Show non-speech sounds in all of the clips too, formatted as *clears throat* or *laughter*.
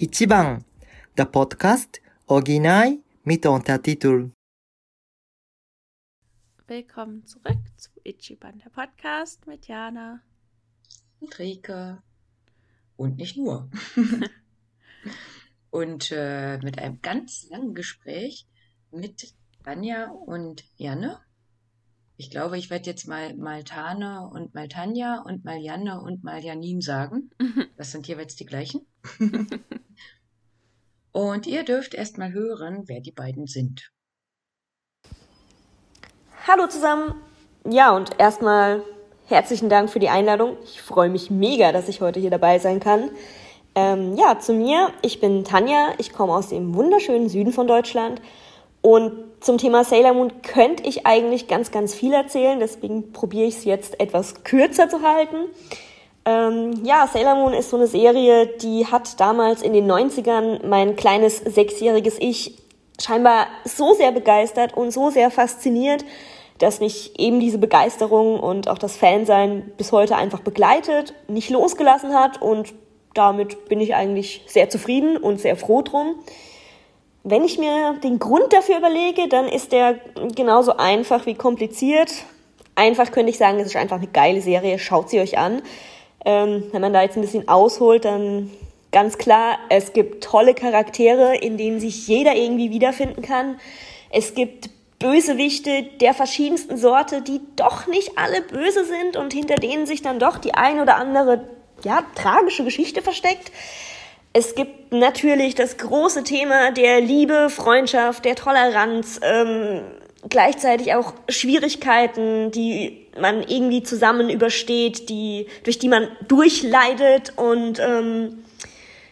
Ichiban, der Podcast Original mit Untertitel. Willkommen zurück zu Ichiban, der Podcast mit Jana und Rike. Und nicht nur. *laughs* und äh, mit einem ganz langen Gespräch mit Tanja und Janne. Ich glaube, ich werde jetzt mal Maltane und Maltanja und Maljanne und Maljanin sagen. *laughs* Das sind jeweils die gleichen. *laughs* und ihr dürft erst mal hören, wer die beiden sind. Hallo zusammen. Ja, und erstmal herzlichen Dank für die Einladung. Ich freue mich mega, dass ich heute hier dabei sein kann. Ähm, ja, zu mir. Ich bin Tanja. Ich komme aus dem wunderschönen Süden von Deutschland. Und zum Thema Sailor Moon könnte ich eigentlich ganz, ganz viel erzählen. Deswegen probiere ich es jetzt etwas kürzer zu halten. Ähm, ja, Sailor Moon ist so eine Serie, die hat damals in den 90ern mein kleines sechsjähriges Ich scheinbar so sehr begeistert und so sehr fasziniert, dass mich eben diese Begeisterung und auch das Fansein bis heute einfach begleitet, nicht losgelassen hat und damit bin ich eigentlich sehr zufrieden und sehr froh drum. Wenn ich mir den Grund dafür überlege, dann ist der genauso einfach wie kompliziert. Einfach könnte ich sagen, es ist einfach eine geile Serie, schaut sie euch an. Ähm, wenn man da jetzt ein bisschen ausholt, dann ganz klar, es gibt tolle Charaktere, in denen sich jeder irgendwie wiederfinden kann. Es gibt Bösewichte der verschiedensten Sorte, die doch nicht alle böse sind und hinter denen sich dann doch die ein oder andere ja, tragische Geschichte versteckt. Es gibt natürlich das große Thema der Liebe, Freundschaft, der Toleranz, ähm, gleichzeitig auch Schwierigkeiten, die man irgendwie zusammen übersteht, die, durch die man durchleidet und ähm,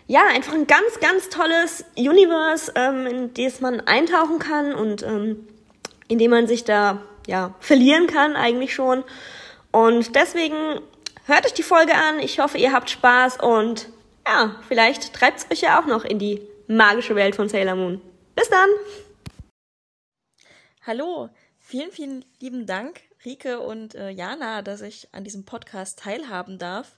ja, einfach ein ganz, ganz tolles Universe, ähm, in das man eintauchen kann und ähm, in dem man sich da ja verlieren kann eigentlich schon. Und deswegen hört euch die Folge an. Ich hoffe, ihr habt Spaß und ja, vielleicht treibt es euch ja auch noch in die magische Welt von Sailor Moon. Bis dann! Hallo, vielen, vielen lieben Dank, Rike und äh, Jana, dass ich an diesem Podcast teilhaben darf.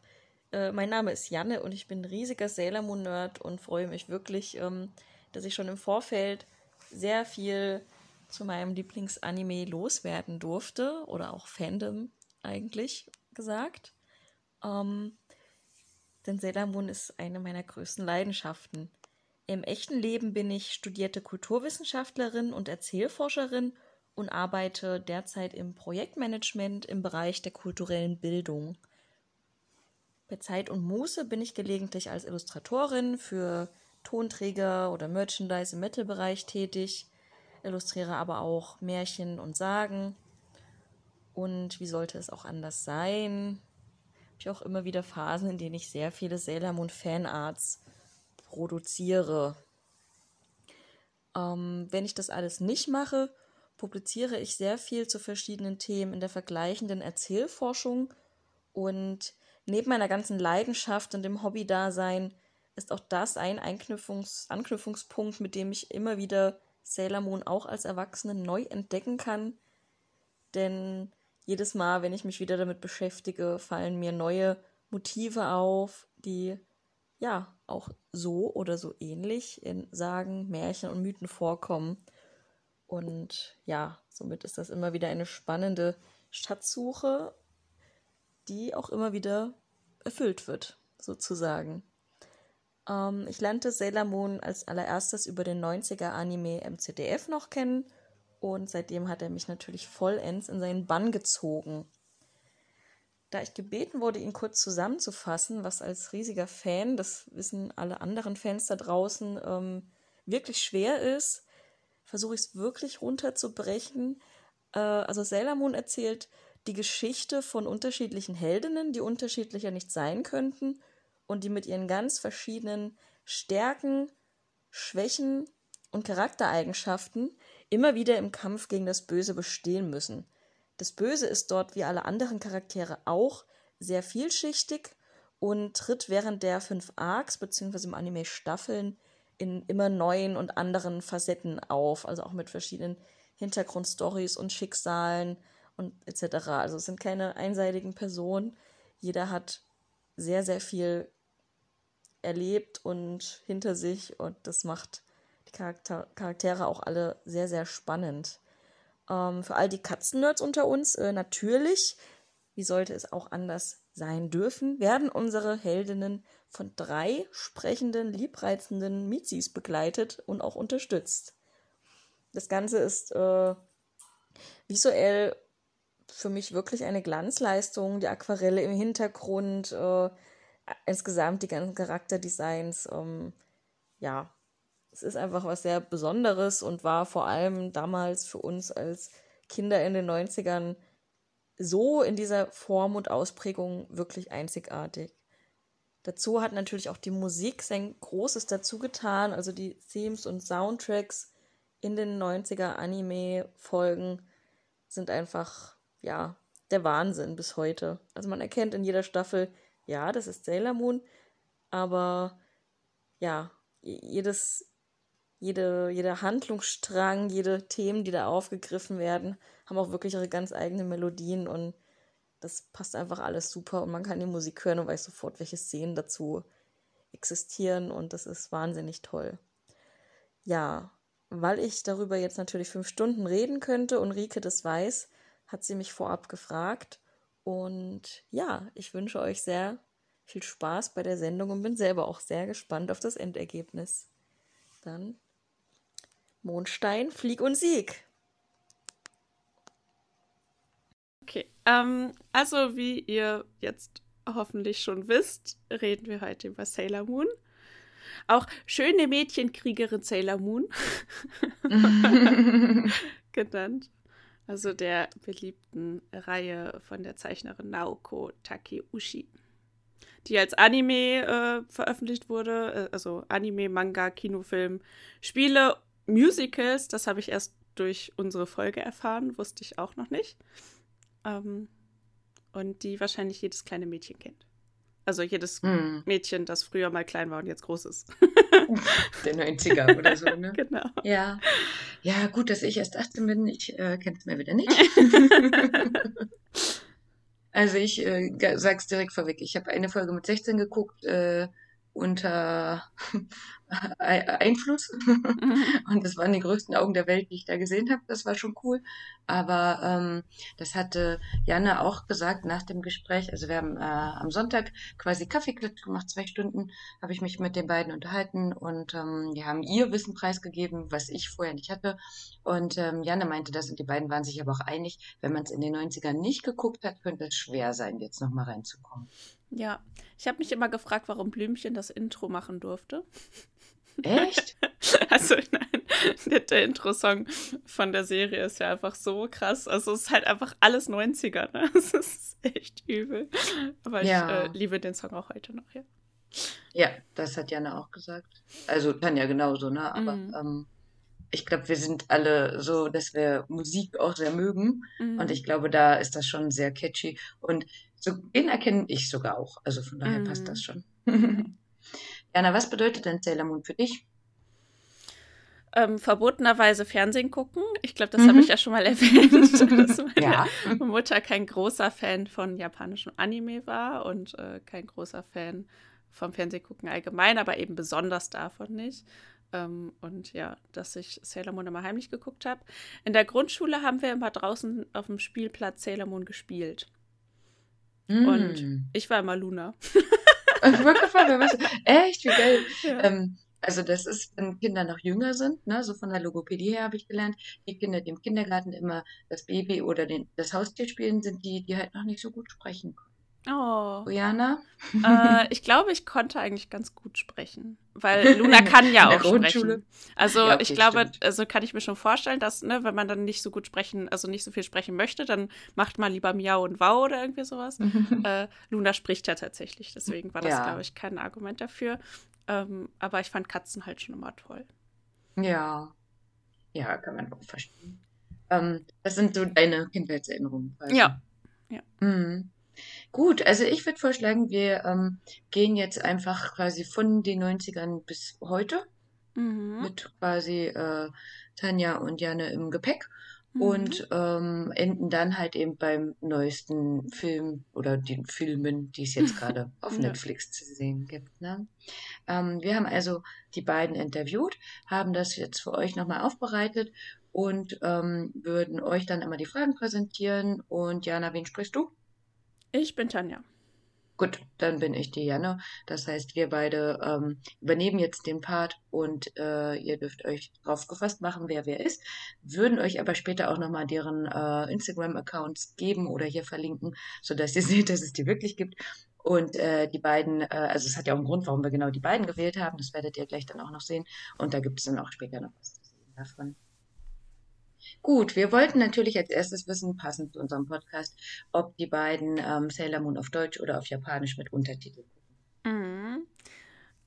Äh, mein Name ist Janne und ich bin ein riesiger Sailor Moon Nerd und freue mich wirklich, ähm, dass ich schon im Vorfeld sehr viel zu meinem Lieblingsanime loswerden durfte oder auch Fandom eigentlich gesagt. Ähm, denn Sailor Moon ist eine meiner größten Leidenschaften. Im echten Leben bin ich studierte Kulturwissenschaftlerin und Erzählforscherin und arbeite derzeit im Projektmanagement im Bereich der kulturellen Bildung. Bei Zeit und Muße bin ich gelegentlich als Illustratorin für Tonträger oder Merchandise im Metal-Bereich tätig, illustriere aber auch Märchen und Sagen. Und wie sollte es auch anders sein? ich auch immer wieder Phasen, in denen ich sehr viele Sailor Moon Fanarts produziere. Ähm, wenn ich das alles nicht mache, publiziere ich sehr viel zu verschiedenen Themen in der vergleichenden Erzählforschung und neben meiner ganzen Leidenschaft und dem Hobby-Dasein ist auch das ein Einknüpfungs Anknüpfungspunkt, mit dem ich immer wieder Sailor Moon auch als Erwachsene neu entdecken kann. Denn jedes Mal, wenn ich mich wieder damit beschäftige, fallen mir neue Motive auf, die ja auch so oder so ähnlich in Sagen, Märchen und Mythen vorkommen. Und ja, somit ist das immer wieder eine spannende Schatzsuche, die auch immer wieder erfüllt wird, sozusagen. Ähm, ich lernte Sailor Moon als allererstes über den 90er Anime MCDF noch kennen und seitdem hat er mich natürlich vollends in seinen Bann gezogen. Da ich gebeten wurde, ihn kurz zusammenzufassen, was als riesiger Fan, das wissen alle anderen Fans da draußen, ähm, wirklich schwer ist, versuche ich es wirklich runterzubrechen. Äh, also Sailor Moon erzählt die Geschichte von unterschiedlichen Heldinnen, die unterschiedlicher nicht sein könnten und die mit ihren ganz verschiedenen Stärken, Schwächen und Charaktereigenschaften immer wieder im Kampf gegen das Böse bestehen müssen. Das Böse ist dort wie alle anderen Charaktere auch sehr vielschichtig und tritt während der fünf Arcs bzw. im Anime Staffeln in immer neuen und anderen Facetten auf, also auch mit verschiedenen Hintergrundstories und Schicksalen und etc. Also es sind keine einseitigen Personen. Jeder hat sehr, sehr viel erlebt und hinter sich und das macht die Charakter Charaktere auch alle sehr, sehr spannend. Ähm, für all die Katzennerds unter uns, äh, natürlich, wie sollte es auch anders sein dürfen, werden unsere Heldinnen von drei sprechenden, liebreizenden Mizis begleitet und auch unterstützt. Das Ganze ist äh, visuell für mich wirklich eine Glanzleistung. Die Aquarelle im Hintergrund, äh, insgesamt die ganzen Charakterdesigns. Ähm, ja, es ist einfach was sehr Besonderes und war vor allem damals für uns als Kinder in den 90ern so in dieser Form und Ausprägung wirklich einzigartig. Dazu hat natürlich auch die Musik sein Großes dazu getan, also die Themes und Soundtracks in den 90er Anime-Folgen sind einfach, ja, der Wahnsinn bis heute. Also man erkennt in jeder Staffel, ja, das ist Sailor Moon, aber ja, jedes, jede, jeder Handlungsstrang, jede Themen, die da aufgegriffen werden, haben auch wirklich ihre ganz eigenen Melodien und das passt einfach alles super und man kann die Musik hören und weiß sofort, welche Szenen dazu existieren und das ist wahnsinnig toll. Ja, weil ich darüber jetzt natürlich fünf Stunden reden könnte und Rike das weiß, hat sie mich vorab gefragt. Und ja, ich wünsche euch sehr viel Spaß bei der Sendung und bin selber auch sehr gespannt auf das Endergebnis. Dann Mondstein, Flieg und Sieg. Okay, ähm, also wie ihr jetzt hoffentlich schon wisst, reden wir heute über Sailor Moon. Auch schöne Mädchenkriegerin Sailor Moon *laughs* genannt. Also der beliebten Reihe von der Zeichnerin Naoko Takeuchi, die als Anime äh, veröffentlicht wurde. Äh, also Anime, Manga, Kinofilm, Spiele, Musicals. Das habe ich erst durch unsere Folge erfahren, wusste ich auch noch nicht. Ähm, und die wahrscheinlich jedes kleine Mädchen kennt. Also jedes mm. Mädchen, das früher mal klein war und jetzt groß ist. Der 90er oder so, ne? *laughs* Genau. Ja. Ja, gut, dass ich erst 18 bin. Ich äh, kenne es mir wieder nicht. *laughs* also ich äh, sag's direkt vorweg. Ich habe eine Folge mit 16 geguckt. Äh, unter *laughs* Einfluss. Mhm. Und das waren die größten Augen der Welt, die ich da gesehen habe. Das war schon cool. Aber ähm, das hatte Janne auch gesagt nach dem Gespräch. Also wir haben äh, am Sonntag quasi Kaffeeklatsch gemacht, zwei Stunden habe ich mich mit den beiden unterhalten und ähm, die haben ihr Wissen preisgegeben, was ich vorher nicht hatte. Und ähm, Janne meinte das und die beiden waren sich aber auch einig, wenn man es in den 90ern nicht geguckt hat, könnte es schwer sein, jetzt nochmal reinzukommen. Ja, ich habe mich immer gefragt, warum Blümchen das Intro machen durfte. Echt? *laughs* also nein, der, der Intro-Song von der Serie ist ja einfach so krass. Also es ist halt einfach alles 90er, ne? *laughs* Es ist echt übel. Aber ja. ich äh, liebe den Song auch heute noch, ja. Ja, das hat Jana auch gesagt. Also Tanja genauso, ne? Aber mhm. ähm, ich glaube, wir sind alle so, dass wir Musik auch sehr mögen. Mhm. Und ich glaube, da ist das schon sehr catchy. Und so, den erkenne ich sogar auch. Also von daher mhm. passt das schon. *laughs* Jana, was bedeutet denn Sailor Moon für dich? Ähm, verbotenerweise Fernsehen gucken. Ich glaube, das mhm. habe ich ja schon mal *laughs* erwähnt, dass meine ja. Mutter kein großer Fan von japanischem Anime war und äh, kein großer Fan vom Fernsehgucken allgemein, aber eben besonders davon nicht. Ähm, und ja, dass ich Sailor Moon immer heimlich geguckt habe. In der Grundschule haben wir immer draußen auf dem Spielplatz Sailor Moon gespielt. Mm. Und ich war immer Luna. *laughs* ich wollte gefallen, was, echt, wie geil. Ja. Ähm, also das ist, wenn Kinder noch jünger sind, ne, so von der Logopädie her habe ich gelernt, die Kinder, die im Kindergarten immer das Baby oder den, das Haustier spielen, sind die, die halt noch nicht so gut sprechen können. Oh. Rihanna? Äh, ich glaube, ich konnte eigentlich ganz gut sprechen. Weil Luna kann ja *laughs* auch sprechen. Also ja, okay, ich glaube, stimmt. also kann ich mir schon vorstellen, dass, ne, wenn man dann nicht so gut sprechen, also nicht so viel sprechen möchte, dann macht man lieber Miau und Wow oder irgendwie sowas. *laughs* äh, Luna spricht ja tatsächlich, deswegen war das, ja. glaube ich, kein Argument dafür. Ähm, aber ich fand Katzen halt schon immer toll. Ja. Ja, kann man auch verstehen. Ähm, das sind so deine Kindheitserinnerungen. Also. Ja. ja. Mhm. Gut, also ich würde vorschlagen, wir ähm, gehen jetzt einfach quasi von den 90ern bis heute mhm. mit quasi äh, Tanja und Janne im Gepäck. mhm. und ähm, enden dann halt eben beim neuesten Film oder den Filmen, die es jetzt *laughs* gerade auf ja. Netflix zu sehen gibt. Ne? Ähm, wir haben also die beiden interviewt, haben das jetzt für euch nochmal aufbereitet und ähm, würden euch dann immer die Fragen präsentieren. Und Jana, wen sprichst du? Ich bin Tanja. Gut, dann bin ich die Janne. Das heißt, wir beide ähm, übernehmen jetzt den Part und äh, ihr dürft euch drauf gefasst machen, wer wer ist. Würden euch aber später auch nochmal deren äh, Instagram-Accounts geben oder hier verlinken, sodass ihr *laughs* seht, dass es die wirklich gibt. Und äh, die beiden, äh, also es hat ja auch einen Grund, warum wir genau die beiden gewählt haben. Das werdet ihr gleich dann auch noch sehen. Und da gibt es dann auch später noch was davon. Gut, wir wollten natürlich als erstes wissen, passend zu unserem Podcast, ob die beiden ähm, Sailor Moon auf Deutsch oder auf Japanisch mit Untertiteln gucken. Mhm.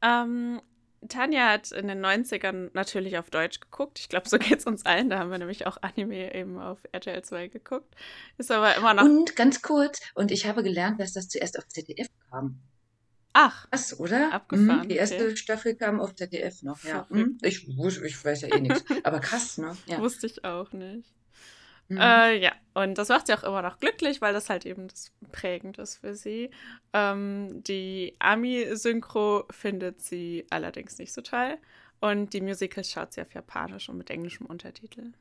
Ähm, Tanja hat in den 90ern natürlich auf Deutsch geguckt. Ich glaube, so geht es uns allen. Da haben wir nämlich auch Anime eben auf RTL 2 geguckt. Ist aber immer noch. Und ganz kurz, und ich habe gelernt, dass das zuerst auf ZDF kam. Ach. Krass, oder? Abgefahren. Mhm, die erste okay. Staffel kam auf ZDF noch, ja. Mhm. Ich, ich weiß ja eh nichts. *laughs* Aber krass, ne? Ja. Wusste ich auch nicht. Mhm. Äh, ja, und das macht sie auch immer noch glücklich, weil das halt eben das prägend ist für sie. Ähm, die Ami-Synchro findet sie allerdings nicht so toll. Und die Musicals schaut sie auf Japanisch und mit englischem Untertitel.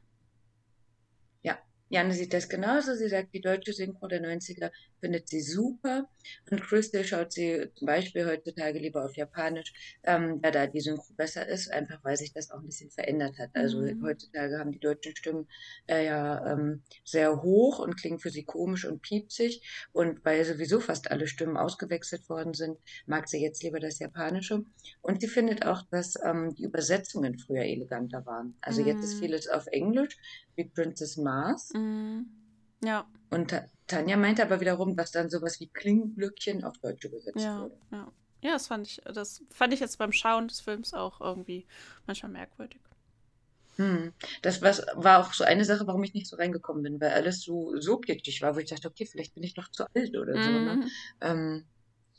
Janne sieht das genauso. Sie sagt, die deutsche Synchro der 90er findet sie super. Und Crystal schaut sie zum Beispiel heutzutage lieber auf Japanisch, ähm, da da die Synchro besser ist, einfach weil sich das auch ein bisschen verändert hat. Also mhm. heutzutage haben die deutschen Stimmen äh, ja ähm, sehr hoch und klingen für sie komisch und piepsig. Und weil sowieso fast alle Stimmen ausgewechselt worden sind, mag sie jetzt lieber das Japanische. Und sie findet auch, dass ähm, die Übersetzungen früher eleganter waren. Also mhm. jetzt ist mhm. vieles auf Englisch, wie Princess Mars. Mhm. Ja. Und Tanja meinte aber wiederum, dass dann sowas wie Klingenglöckchen auf Deutsch übersetzt ja, wurde. Ja. ja, das fand ich, das fand ich jetzt beim Schauen des Films auch irgendwie manchmal merkwürdig. Hm. Das was, war auch so eine Sache, warum ich nicht so reingekommen bin, weil alles so, so kitschig war, wo ich dachte, okay, vielleicht bin ich noch zu alt oder mhm. so. Ne? Mhm. Ähm,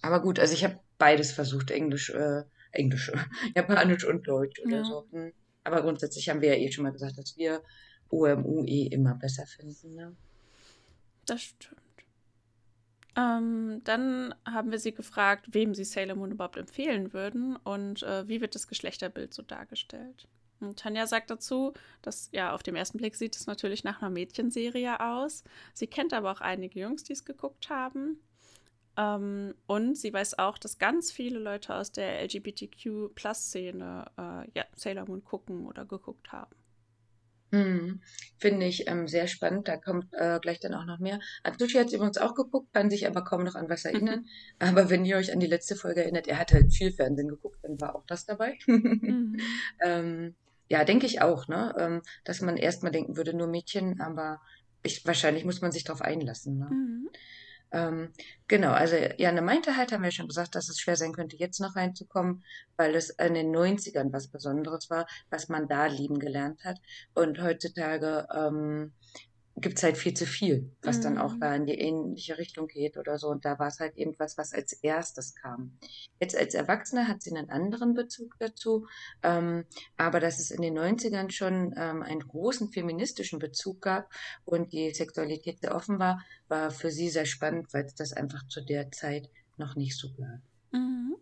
aber gut, also ich habe beides versucht, Englisch, äh, Englisch, *laughs* Japanisch und Deutsch oder ja. so. Hm. Aber grundsätzlich haben wir ja eh schon mal gesagt, dass wir OMU eh immer besser finden. Ne? Das stimmt. Ähm, dann haben wir sie gefragt, wem sie Sailor Moon überhaupt empfehlen würden und äh, wie wird das Geschlechterbild so dargestellt. Und Tanja sagt dazu, dass ja auf dem ersten Blick sieht es natürlich nach einer Mädchenserie aus. Sie kennt aber auch einige Jungs, die es geguckt haben. Ähm, und sie weiß auch, dass ganz viele Leute aus der LGBTQ-Plus-Szene äh, ja, Sailor Moon gucken oder geguckt haben. Mhm. Finde ich ähm, sehr spannend. Da kommt äh, gleich dann auch noch mehr. Atsushi hat übrigens auch geguckt, kann sich aber kaum noch an was *laughs* erinnern. aber wenn ihr euch an die letzte Folge erinnert, er hat halt viel Fernsehen geguckt, dann war auch das dabei. *laughs* mhm. ähm, ja, denke ich auch, ne? Ähm, dass man erstmal denken würde, nur Mädchen, aber ich, wahrscheinlich muss man sich darauf einlassen. Ne? Mhm. Ähm, genau, also Janne meinte halt, haben wir schon gesagt, dass es schwer sein könnte, jetzt noch reinzukommen, weil es in den 90ern was Besonderes war, was man da lieben gelernt hat. Und heutzutage ähm, gibt es halt viel zu viel, was mhm. dann auch mhm. da in die ähnliche Richtung geht oder so. Und da war es halt irgendwas, was als erstes kam. Jetzt als Erwachsene hat sie einen anderen Bezug dazu, ähm, aber dass es in den 90ern schon ähm, einen großen feministischen Bezug gab und die Sexualität sehr offen war, war für sie sehr spannend, weil es das einfach zu der Zeit noch nicht so gab. Mhm.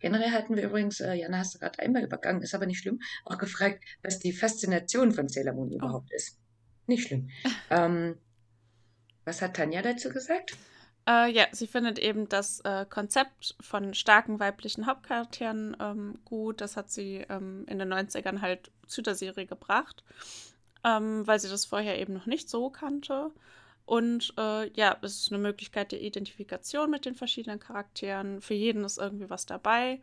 Generell hatten wir übrigens, äh, Jana hast du gerade einmal übergangen, ist aber nicht schlimm, auch gefragt, was die Faszination von Sailor Moon oh. überhaupt ist. Nicht schlimm. *laughs* ähm, was hat Tanja dazu gesagt? Äh, ja, sie findet eben das äh, Konzept von starken weiblichen Hauptcharakteren ähm, gut. Das hat sie ähm, in den 90ern halt zu der Serie gebracht, ähm, weil sie das vorher eben noch nicht so kannte. Und äh, ja, es ist eine Möglichkeit der Identifikation mit den verschiedenen Charakteren. Für jeden ist irgendwie was dabei.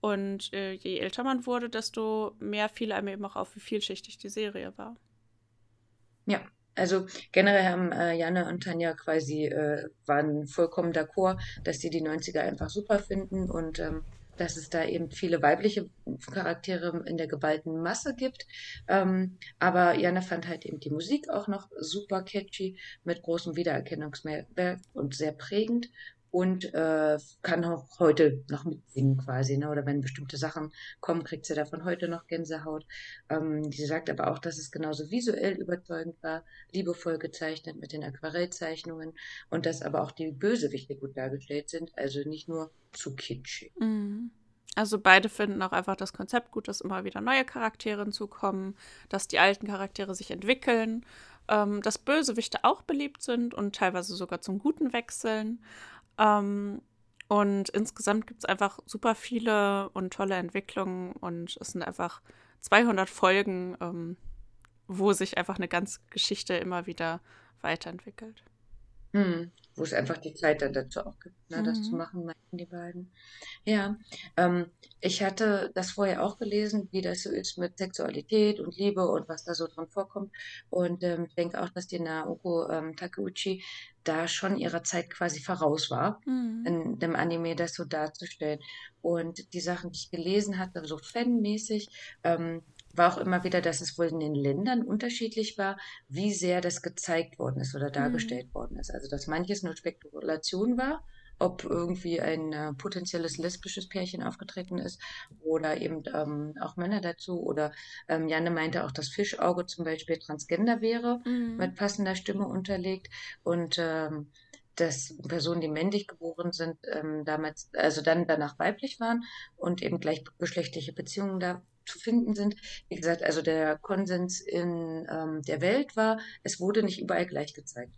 Und äh, je älter man wurde, desto mehr fiel einem eben auch auf, wie vielschichtig die Serie war. Ja, also generell haben äh, Janne und Tanja quasi äh, waren vollkommen d'accord, dass sie die 90er einfach super finden und ähm, dass es da eben viele weibliche Charaktere in der geballten Masse gibt. Ähm, aber Janne fand halt eben die Musik auch noch super catchy mit großem Wiedererkennungsmehrwert und sehr prägend. Und äh, kann auch heute noch mitsingen quasi. Ne? Oder wenn bestimmte Sachen kommen, kriegt sie davon heute noch Gänsehaut. Ähm, sie sagt aber auch, dass es genauso visuell überzeugend war, liebevoll gezeichnet mit den Aquarellzeichnungen und dass aber auch die Bösewichte gut dargestellt sind, also nicht nur zu kitschig. Mhm. Also beide finden auch einfach das Konzept gut, dass immer wieder neue Charaktere hinzukommen, dass die alten Charaktere sich entwickeln, ähm, dass Bösewichte auch beliebt sind und teilweise sogar zum Guten wechseln. Ähm, und insgesamt gibt es einfach super viele und tolle Entwicklungen und es sind einfach 200 Folgen, ähm, wo sich einfach eine ganze Geschichte immer wieder weiterentwickelt. Hm, wo es einfach die Zeit dann dazu auch gibt, ne, das zu mhm. machen, meinten die beiden. Ja, ähm, ich hatte das vorher auch gelesen, wie das so ist mit Sexualität und Liebe und was da so drin vorkommt. Und ähm, ich denke auch, dass die Naoko ähm, Takeuchi da schon ihrer Zeit quasi voraus war, mhm. in dem Anime das so darzustellen. Und die Sachen, die ich gelesen hatte, so fanmäßig, ähm, war auch immer wieder, dass es wohl in den Ländern unterschiedlich war, wie sehr das gezeigt worden ist oder dargestellt mhm. worden ist. Also dass manches nur Spekulation war, ob irgendwie ein äh, potenzielles lesbisches Pärchen aufgetreten ist oder eben ähm, auch Männer dazu. Oder ähm, Janne meinte auch, dass Fischauge zum Beispiel transgender wäre, mhm. mit passender Stimme unterlegt. Und ähm, dass Personen, die männlich geboren sind, ähm, damals, also dann danach weiblich waren und eben gleichgeschlechtliche Beziehungen da zu finden sind. Wie gesagt, also der Konsens in ähm, der Welt war, es wurde nicht überall gleich gezeigt.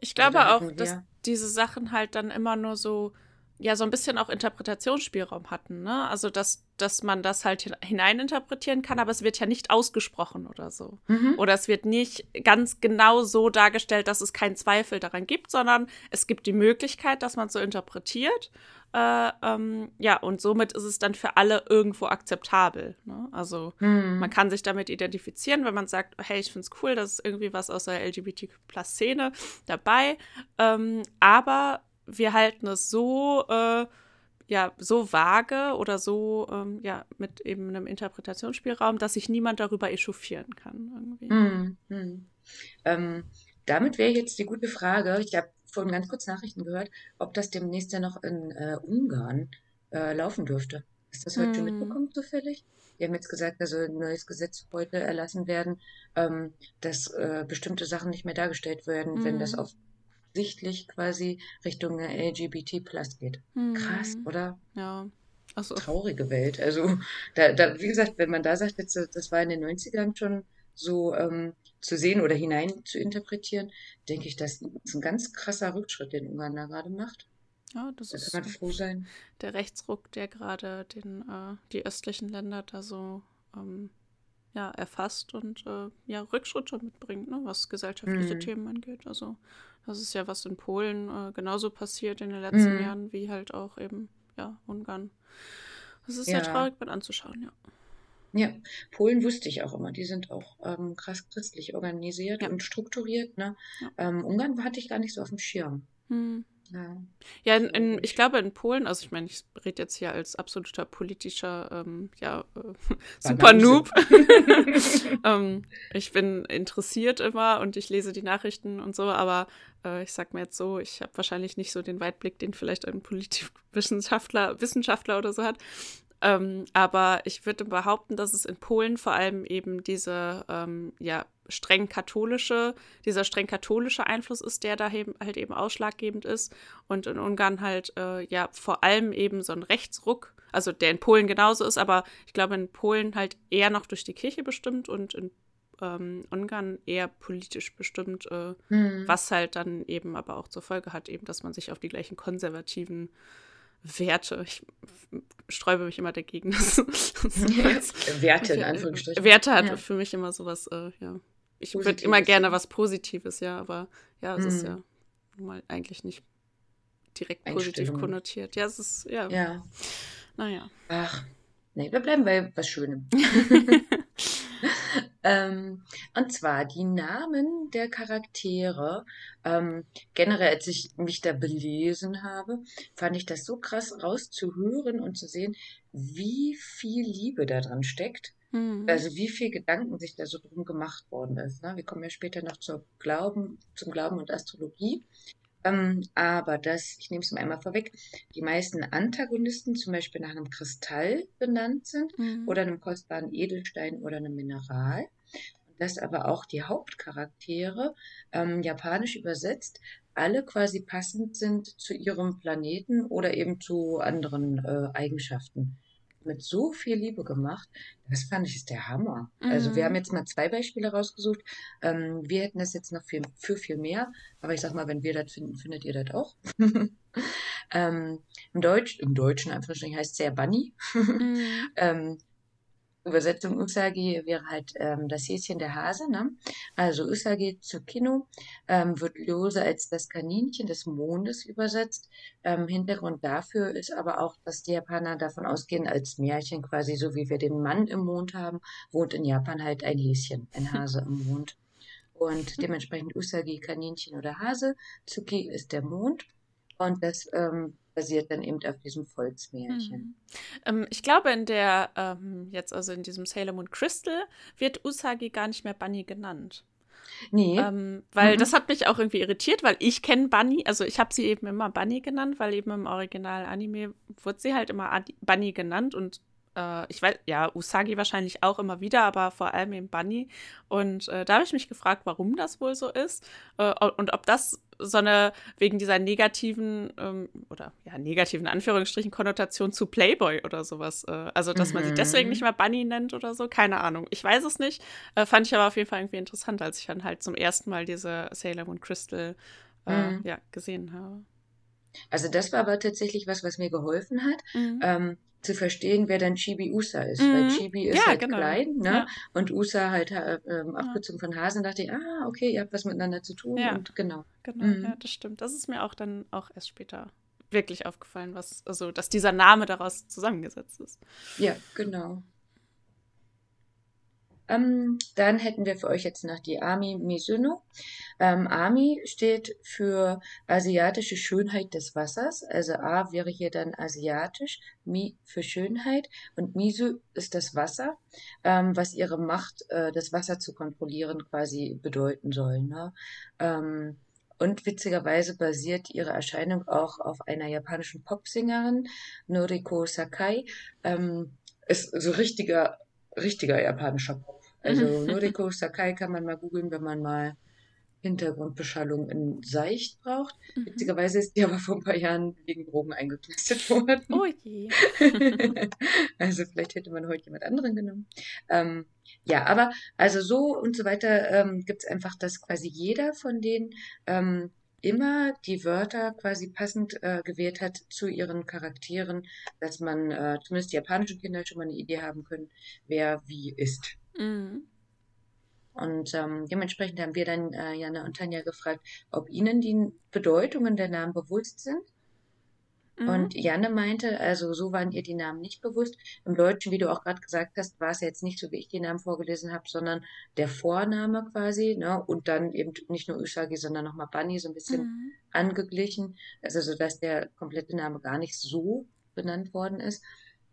Ich glaube auch, dass diese Sachen halt dann immer nur so, ja, so ein bisschen auch Interpretationsspielraum hatten, ne? Also, dass, dass man das halt hineininterpretieren kann, aber es wird ja nicht ausgesprochen oder so. Mhm. Oder es wird nicht ganz genau so dargestellt, dass es keinen Zweifel daran gibt, sondern es gibt die Möglichkeit, dass man es so interpretiert äh, ähm, ja, und somit ist es dann für alle irgendwo akzeptabel. Ne? Also mhm. man kann sich damit identifizieren, wenn man sagt, hey, ich finde es cool, dass ist irgendwie was aus der LGBTQ-Szene dabei. Ähm, aber wir halten es so, äh, ja, so vage oder so, ähm, ja, mit eben einem Interpretationsspielraum, dass sich niemand darüber echauffieren kann. Irgendwie. Mhm. Mhm. Ähm, damit wäre jetzt die gute Frage. Ich habe vorhin ganz kurz Nachrichten gehört, ob das demnächst ja noch in äh, Ungarn äh, laufen dürfte. Hast du das heute hm. schon mitbekommen zufällig? Die haben jetzt gesagt, da soll ein neues Gesetz heute erlassen werden, ähm, dass äh, bestimmte Sachen nicht mehr dargestellt werden, hm. wenn das hm. offensichtlich quasi Richtung LGBT plus geht. Hm. Krass, oder? Ja. So. Traurige Welt. Also, da, da, wie gesagt, wenn man da sagt, jetzt, das war in den 90ern schon so ähm, zu sehen oder hinein zu interpretieren, denke ich, das ist ein ganz krasser Rückschritt, den Ungarn da gerade macht. Ja, das da ist kann man froh sein. Der Rechtsruck, der gerade den, äh, die östlichen Länder da so ähm, ja, erfasst und äh, ja, Rückschritte mitbringt, ne, was gesellschaftliche mhm. Themen angeht. Also das ist ja, was in Polen äh, genauso passiert in den letzten mhm. Jahren, wie halt auch eben, ja, Ungarn. Das ist ja, ja traurig mit anzuschauen, ja. Ja, Polen wusste ich auch immer. Die sind auch ähm, krass christlich organisiert ja. und strukturiert. Ne? Ja. Ähm, Ungarn hatte ich gar nicht so auf dem Schirm. Hm. Ja, ja in, in, ich glaube in Polen, also ich meine, ich rede jetzt hier als absoluter politischer, ähm, ja, äh, *laughs* super Noob. *laughs* ähm, ich bin interessiert immer und ich lese die Nachrichten und so, aber äh, ich sag mir jetzt so, ich habe wahrscheinlich nicht so den Weitblick, den vielleicht ein Politikwissenschaftler Wissenschaftler oder so hat. Ähm, aber ich würde behaupten, dass es in Polen vor allem eben diese ähm, ja, streng katholische, dieser streng katholische Einfluss ist, der da eben, halt eben ausschlaggebend ist. Und in Ungarn halt äh, ja vor allem eben so ein Rechtsruck, also der in Polen genauso ist, aber ich glaube in Polen halt eher noch durch die Kirche bestimmt und in ähm, Ungarn eher politisch bestimmt, äh, mhm. was halt dann eben aber auch zur Folge hat, eben, dass man sich auf die gleichen konservativen Werte. Ich sträube mich immer dagegen. *laughs* Werte in Anführungsstrichen. Werte hat ja. für mich immer sowas, äh, ja. Ich würde immer gerne was Positives, ja, aber ja, es mhm. ist ja mal eigentlich nicht direkt positiv konnotiert. Ja, es ist, ja. Ja. Naja. Ach, nee, wir bleiben bei was Schönem. *laughs* Ähm, und zwar die Namen der Charaktere. Ähm, generell, als ich mich da belesen habe, fand ich das so krass rauszuhören und zu sehen, wie viel Liebe da dran steckt. Mhm. Also wie viel Gedanken sich da so drum gemacht worden ist. Ne? Wir kommen ja später noch zur Glauben, zum Glauben und Astrologie. Ähm, aber das, ich nehme es mal einmal vorweg, die meisten Antagonisten zum Beispiel nach einem Kristall benannt sind mhm. oder einem kostbaren Edelstein oder einem Mineral. Dass aber auch die Hauptcharaktere, ähm, japanisch übersetzt, alle quasi passend sind zu ihrem Planeten oder eben zu anderen äh, Eigenschaften mit so viel Liebe gemacht. Das fand ich ist der Hammer. Mhm. Also wir haben mhm. jetzt mal zwei Beispiele rausgesucht. Ähm, wir hätten das jetzt noch viel, für viel mehr, aber ich sag mal, wenn wir das finden, findet ihr das auch. *laughs* ähm, Im Deutsch, im Deutschen einfach heißt es ja Bunny. *laughs* Mhm. ähm, Übersetzung Usagi wäre halt ähm, das Häschen der Hase. Ne? Also Usagi Tsukino ähm, wird lose als das Kaninchen des Mondes übersetzt. Ähm, Hintergrund dafür ist aber auch, dass die Japaner davon ausgehen, als Märchen quasi, so wie wir den Mann im Mond haben, wohnt in Japan halt ein Häschen, ein *laughs* Hase im Mond. Und dementsprechend Usagi, Kaninchen oder Hase. Tsuki ist der Mond. Und das ähm, basiert dann eben auf diesem Volksmärchen. Mhm. Ähm, ich glaube, in der, ähm, jetzt also in diesem Sailor Moon Crystal, wird Usagi gar nicht mehr Bunny genannt. Nee. Ähm, weil mhm. das hat mich auch irgendwie irritiert, weil ich kenne Bunny, also ich habe sie eben immer Bunny genannt, weil eben im Original-Anime wurde sie halt immer Bunny genannt und äh, ich weiß, ja, Usagi wahrscheinlich auch immer wieder, aber vor allem eben Bunny. Und äh, da habe ich mich gefragt, warum das wohl so ist äh, und ob das so eine wegen dieser negativen ähm, oder ja negativen Anführungsstrichen Konnotation zu Playboy oder sowas. Äh, also dass man sie deswegen nicht mhm. mehr Bunny nennt oder so, keine Ahnung. Ich weiß es nicht. Äh, fand ich aber auf jeden Fall irgendwie interessant, als ich dann halt zum ersten Mal diese Sailor Moon Crystal äh, mhm. ja, gesehen habe. Also das war aber tatsächlich was, was mir geholfen hat. Mhm. Ähm, zu verstehen, wer dann Chibi Usa ist. Mhm. Weil Chibi ist ja, halt genau. klein, ne? Ja. Und Usa halt äh, ähm, abgezogen von Hasen. dachte ich, ah, okay, ihr habt was miteinander zu tun. Ja. Und genau. Genau, mhm. ja, das stimmt. Das ist mir auch dann auch erst später wirklich aufgefallen, was, also, dass dieser Name daraus zusammengesetzt ist. Ja, genau. Ähm, dann hätten wir für euch jetzt noch die Ami Mizuno. Ähm, Ami steht für asiatische Schönheit des Wassers. Also A wäre hier dann asiatisch, Mi für Schönheit und Misu ist das Wasser, ähm, was ihre Macht, äh, das Wasser zu kontrollieren quasi bedeuten soll. Ne? Ähm, und witzigerweise basiert ihre Erscheinung auch auf einer japanischen Popsängerin, Noriko Sakai. Ähm, ist so richtiger, richtiger japanischer Pop. Also *laughs* Noriko Sakai kann man mal googeln, wenn man mal Hintergrundbeschallung in Seicht braucht. Mhm. Witzigerweise ist die aber vor ein paar Jahren wegen Drogen eingeklistet worden. Oh je. *laughs* also vielleicht hätte man heute jemand anderen genommen. Ähm, ja, aber also so und so weiter ähm, gibt es einfach, dass quasi jeder von denen ähm, immer die Wörter quasi passend äh, gewählt hat zu ihren Charakteren, dass man äh, zumindest die japanischen Kinder schon mal eine Idee haben können, wer wie ist. Mhm. Und ähm, dementsprechend haben wir dann äh, Jana und Tanja gefragt, ob ihnen die Bedeutungen der Namen bewusst sind. Mhm. Und Janne meinte, also so waren ihr die Namen nicht bewusst. Im Deutschen, wie du auch gerade gesagt hast, war es jetzt nicht so, wie ich die Namen vorgelesen habe, sondern der Vorname quasi, ne? Und dann eben nicht nur Usagi, sondern nochmal Bunny, so ein bisschen mhm. angeglichen. Also so, dass der komplette Name gar nicht so benannt worden ist.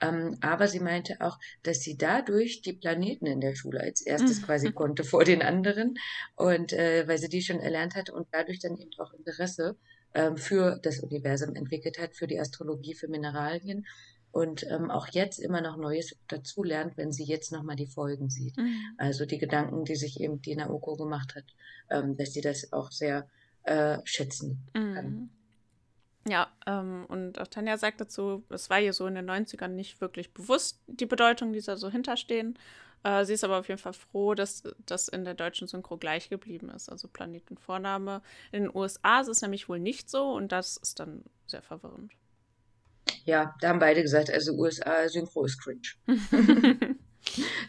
Ähm, aber sie meinte auch, dass sie dadurch die Planeten in der Schule als erstes *laughs* quasi konnte vor den anderen und äh, weil sie die schon erlernt hatte und dadurch dann eben auch Interesse ähm, für das Universum entwickelt hat, für die Astrologie, für Mineralien und ähm, auch jetzt immer noch Neues dazu lernt, wenn sie jetzt nochmal die Folgen sieht. Mhm. Also die Gedanken, die sich eben die Naoko gemacht hat, ähm, dass sie das auch sehr äh, schätzen kann. Mhm. Ja, ähm, und auch Tanja sagt dazu, es war ihr so in den 90ern nicht wirklich bewusst, die Bedeutung, die da so hinterstehen. Äh, sie ist aber auf jeden Fall froh, dass das in der deutschen Synchro gleich geblieben ist. Also Planetenvorname. In den USA ist es nämlich wohl nicht so und das ist dann sehr verwirrend. Ja, da haben beide gesagt, also USA-Synchro ist cringe. *laughs*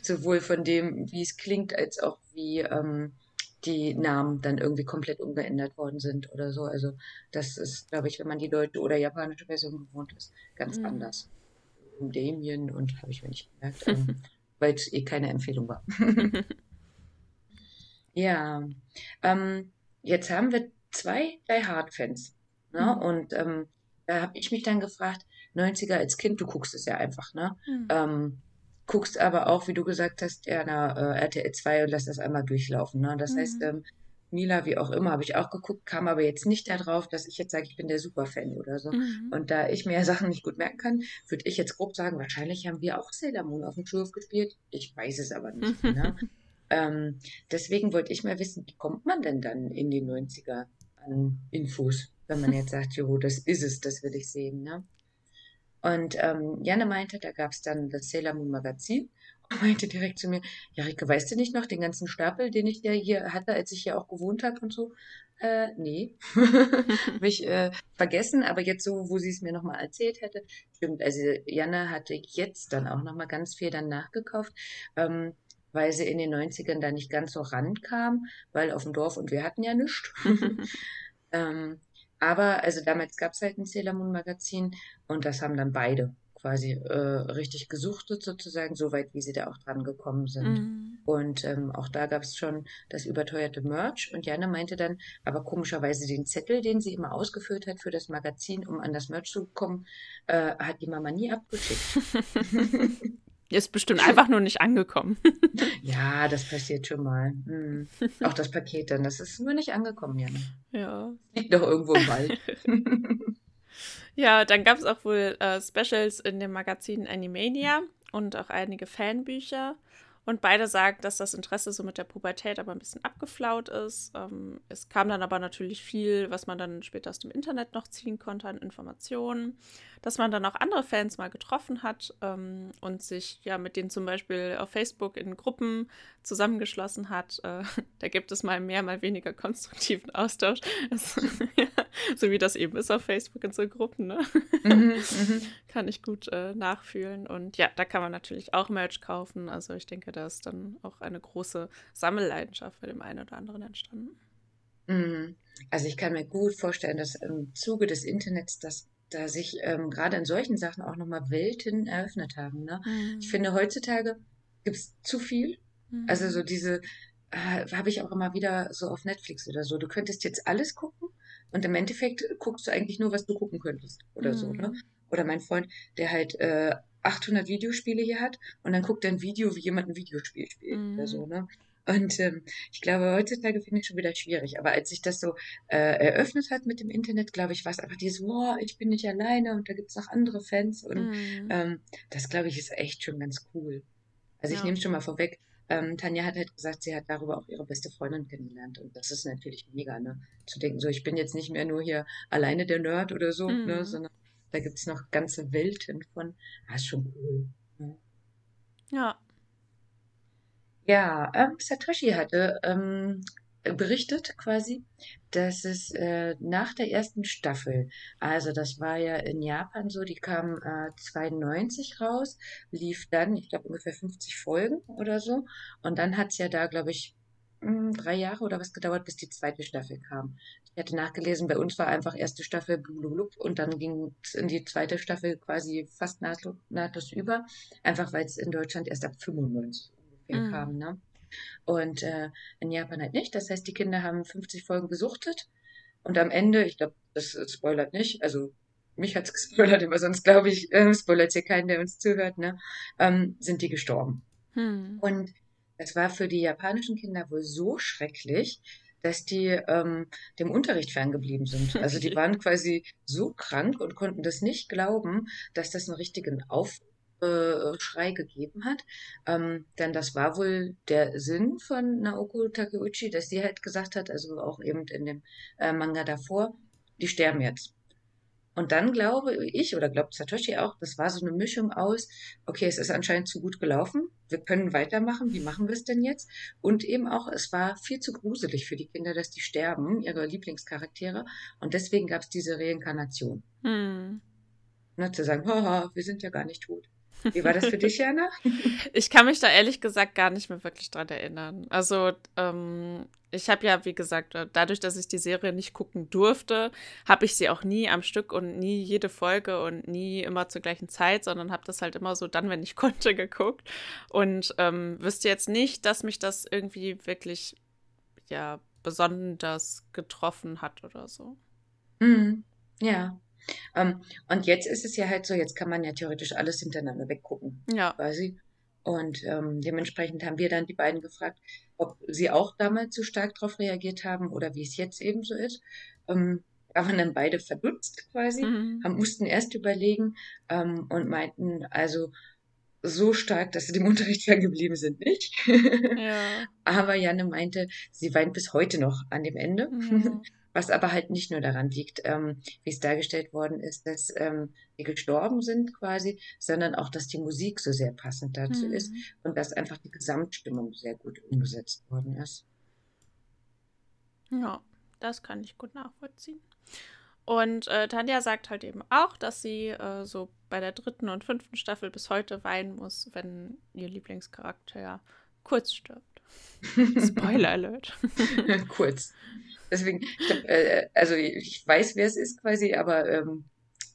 Sowohl von dem, wie es klingt, als auch wie ähm, die Namen dann irgendwie komplett umgeändert worden sind oder so. Also das ist, glaube ich, wenn man die deutsche oder japanische Version gewohnt ist, ganz mhm. anders. Damien und habe ich mir nicht gemerkt, ähm, *laughs* weil es eh keine Empfehlung war. *laughs* *laughs* ja, ähm, jetzt haben wir zwei Die Hard Fans. Ne? Mhm. Und ähm, da habe ich mich dann gefragt, 90er als Kind, du guckst es ja einfach, ne? Mhm. Ähm, guckst aber auch, wie du gesagt hast, ja, na, äh, RTL 2 und lässt das einmal durchlaufen. Ne? Das mhm. heißt, ähm, Mila, wie auch immer, habe ich auch geguckt, kam aber jetzt nicht darauf, dass ich jetzt sage, ich bin der Superfan oder so. Mhm. Und da ich mir *laughs* Sachen nicht gut merken kann, würde ich jetzt grob sagen, wahrscheinlich haben wir auch Sailor Moon auf dem Schulhof gespielt. Ich weiß es aber nicht. *laughs* ne? ähm, deswegen wollte ich mal wissen, wie kommt man denn dann in die 90er an Infos, wenn man jetzt sagt, jo, das ist es, das will ich sehen. Ne? Und ähm, Janne meinte, da gab es dann das Sailor Moon Magazin *laughs* meinte direkt zu mir, ja, Rike, weißt du nicht noch den ganzen Stapel, den ich ja hier hatte, als ich hier auch gewohnt habe und so? Äh, nee. *laughs* habe ich äh, vergessen, aber jetzt so, wo sie es mir nochmal erzählt hätte, stimmt. Also Janne hatte jetzt dann auch nochmal ganz viel dann nachgekauft. Ähm, weil sie in den 90ern da nicht ganz so rankam, weil auf dem Dorf und wir hatten ja nichts. *laughs* ähm, aber also damals gab es halt ein Sailor Moon Magazin und das haben dann beide quasi äh, richtig gesuchtet sozusagen, soweit wie sie da auch dran gekommen sind. Mhm. Und ähm, auch da gab es schon das überteuerte Merch und Janne meinte dann, aber komischerweise den Zettel, den sie immer ausgefüllt hat für das Magazin, um an das Merch zu kommen, äh, hat die Mama nie abgeschickt. *laughs* Ist bestimmt einfach nur nicht angekommen. *laughs* ja, das passiert schon mal. Hm. Auch das Paket dann, das ist nur nicht angekommen, Janne. Ja. Liegt doch irgendwo im Wald. *laughs* Ja, dann gab es auch wohl äh, Specials in dem Magazin Animania und auch einige Fanbücher. Und beide sagen, dass das Interesse so mit der Pubertät aber ein bisschen abgeflaut ist. Ähm, es kam dann aber natürlich viel, was man dann später aus dem Internet noch ziehen konnte an Informationen. Dass man dann auch andere Fans mal getroffen hat ähm, und sich ja mit denen zum Beispiel auf Facebook in Gruppen zusammengeschlossen hat. Äh, *laughs* da gibt es mal mehr, mal weniger konstruktiven Austausch. *laughs* Also, *laughs* ja, so wie das eben ist auf Facebook in so Gruppen. Ne? Mhm, mhm. kann ich gut äh, nachfühlen. Und ja, da kann man natürlich auch Merch kaufen. Also ich denke, da ist dann auch eine große Sammelleidenschaft bei dem einen oder anderen entstanden. Mhm. Also ich kann mir gut vorstellen, dass im Zuge des Internets das da sich ähm, gerade in solchen Sachen auch nochmal Welten eröffnet haben. Ne? Mhm. Ich finde, heutzutage gibt es zu viel. Mhm. Also so diese, äh, habe ich auch immer wieder so auf Netflix oder so. Du könntest jetzt alles gucken und im Endeffekt guckst du eigentlich nur, was du gucken könntest oder mhm. so. Ne? Mhm. Oder mein Freund, der halt äh, 800 Videospiele hier hat und dann guckt er ein Video, wie jemand ein Videospiel spielt mhm. oder so, ne? Und ähm, ich glaube, heutzutage finde ich schon wieder schwierig. Aber als sich das so äh, eröffnet hat mit dem Internet, glaube ich, war es einfach dieses, wow, ich bin nicht alleine und da gibt es noch andere Fans. Und mhm. ähm, das, glaube ich, ist echt schon ganz cool. Also ja. ich nehme es schon mal vorweg. Ähm, Tanja hat halt gesagt, sie hat darüber auch ihre beste Freundin kennengelernt. Und das ist natürlich mega, ne? Zu denken, so, ich bin jetzt nicht mehr nur hier alleine der Nerd oder so, ne? mhm. ne? Sondern da gibt es noch ganze Welten von. Das ist schon cool. Ne? Ja. Ja, ähm, Satoshi hatte ähm, berichtet quasi, dass es äh, nach der ersten Staffel, also das war ja in Japan so, die kam äh, 92 raus, lief dann, ich glaube ungefähr 50 Folgen oder so, und dann hat es ja da, glaube ich, hm, drei Jahre oder was gedauert, bis die zweite Staffel kam. Ich hatte nachgelesen, bei uns war einfach erste Staffel blub und dann ging es in die zweite Staffel quasi fast nahtlos, nahtlos über, einfach weil es in Deutschland erst ab 95 ungefähr mhm. kam. Ne? Und äh, in Japan halt nicht. Das heißt, die Kinder haben 50 Folgen gesuchtet und am Ende, ich glaube, das spoilert nicht, also mich hat's *laughs* gespoilert, aber sonst glaube ich, äh, spoilert hier keinen, der uns zuhört, ne? Ähm, sind die gestorben. Hm. Und das war für die japanischen Kinder wohl so schrecklich, dass die ähm, dem Unterricht ferngeblieben sind. Also die *laughs* waren quasi so krank und konnten das nicht glauben, dass das einen richtigen Aufschrei gegeben hat. Ähm, denn das war wohl der Sinn von Naoko Takeuchi, dass sie halt gesagt hat, also auch eben in dem äh, Manga davor, die sterben jetzt. Und dann glaube ich, oder glaubt Satoshi auch, das war so eine Mischung aus, okay, es ist anscheinend zu gut gelaufen, wir können weitermachen, wie machen wir es denn jetzt? Und eben auch, es war viel zu gruselig für die Kinder, dass die sterben, ihre Lieblingscharaktere. Und deswegen gab es diese Reinkarnation. Hm. Ne, zu sagen, haha, wir sind ja gar nicht tot. Wie war das für dich, Jana? *laughs* Ich kann mich da ehrlich gesagt gar nicht mehr wirklich dran erinnern. Also, ähm, ich habe ja, wie gesagt, dadurch, dass ich die Serie nicht gucken durfte, habe ich sie auch nie am Stück und nie jede Folge und nie immer zur gleichen Zeit, sondern habe das halt immer so dann, wenn ich *laughs* konnte, geguckt. Und ähm, wüsste jetzt nicht, dass mich das irgendwie wirklich, ja, besonders getroffen hat oder so. Mhm. Ja. Ähm, und jetzt ist es ja halt so, jetzt kann man ja theoretisch alles hintereinander weggucken. Ja. Quasi. Und ähm, dementsprechend haben wir dann die beiden gefragt, ob sie auch damals so stark darauf reagiert haben oder wie es jetzt eben so ist. Ähm, waren dann beide verdutzt quasi, mhm. haben, mussten erst überlegen ähm, und meinten, also so stark, dass sie dem *laughs* Unterricht ferngeblieben sind, nicht? Ja. *laughs* aber Janne meinte, sie weint bis heute noch an dem Ende. Ja. *laughs* Was aber halt nicht nur daran liegt, ähm, wie es dargestellt worden ist, dass ähm, die gestorben sind quasi, sondern auch, dass die Musik so sehr passend dazu mhm. ist und dass einfach die Gesamtstimmung sehr gut umgesetzt worden ist. Ja, das kann ich gut nachvollziehen. Und äh, Tanja sagt halt eben auch, dass sie äh, so bei der dritten und fünften Staffel bis heute weinen muss, wenn ihr Lieblingscharakter kurz stirbt. *laughs* Spoiler Alert. *laughs* kurz. Deswegen, ich glaub, äh, also ich weiß, wer es ist quasi, aber ähm,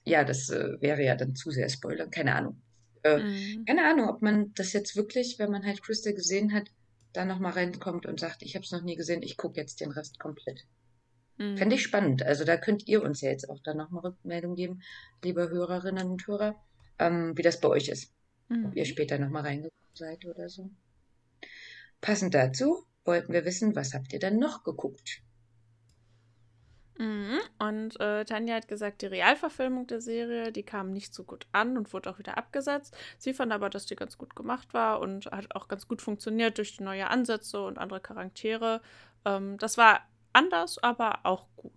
ja, das äh, wäre ja dann zu sehr Spoiler. Keine Ahnung. Äh, mhm. Keine Ahnung, ob man das jetzt wirklich, wenn man halt Krista gesehen hat, da nochmal reinkommt und sagt, ich habe es noch nie gesehen, ich gucke jetzt den Rest komplett. Mhm. Fände ich spannend. Also da könnt ihr uns ja jetzt auch dann nochmal Rückmeldung geben, liebe Hörerinnen und Hörer, ähm, wie das bei euch ist. Mhm. Ob ihr später nochmal reingekommen seid oder so. Passend dazu wollten wir wissen, was habt ihr dann noch geguckt? Mhm. Und äh, Tanja hat gesagt, die Realverfilmung der Serie, die kam nicht so gut an und wurde auch wieder abgesetzt. Sie fand aber, dass die ganz gut gemacht war und hat auch ganz gut funktioniert durch die neue Ansätze und andere Charaktere. Ähm, das war anders, aber auch gut.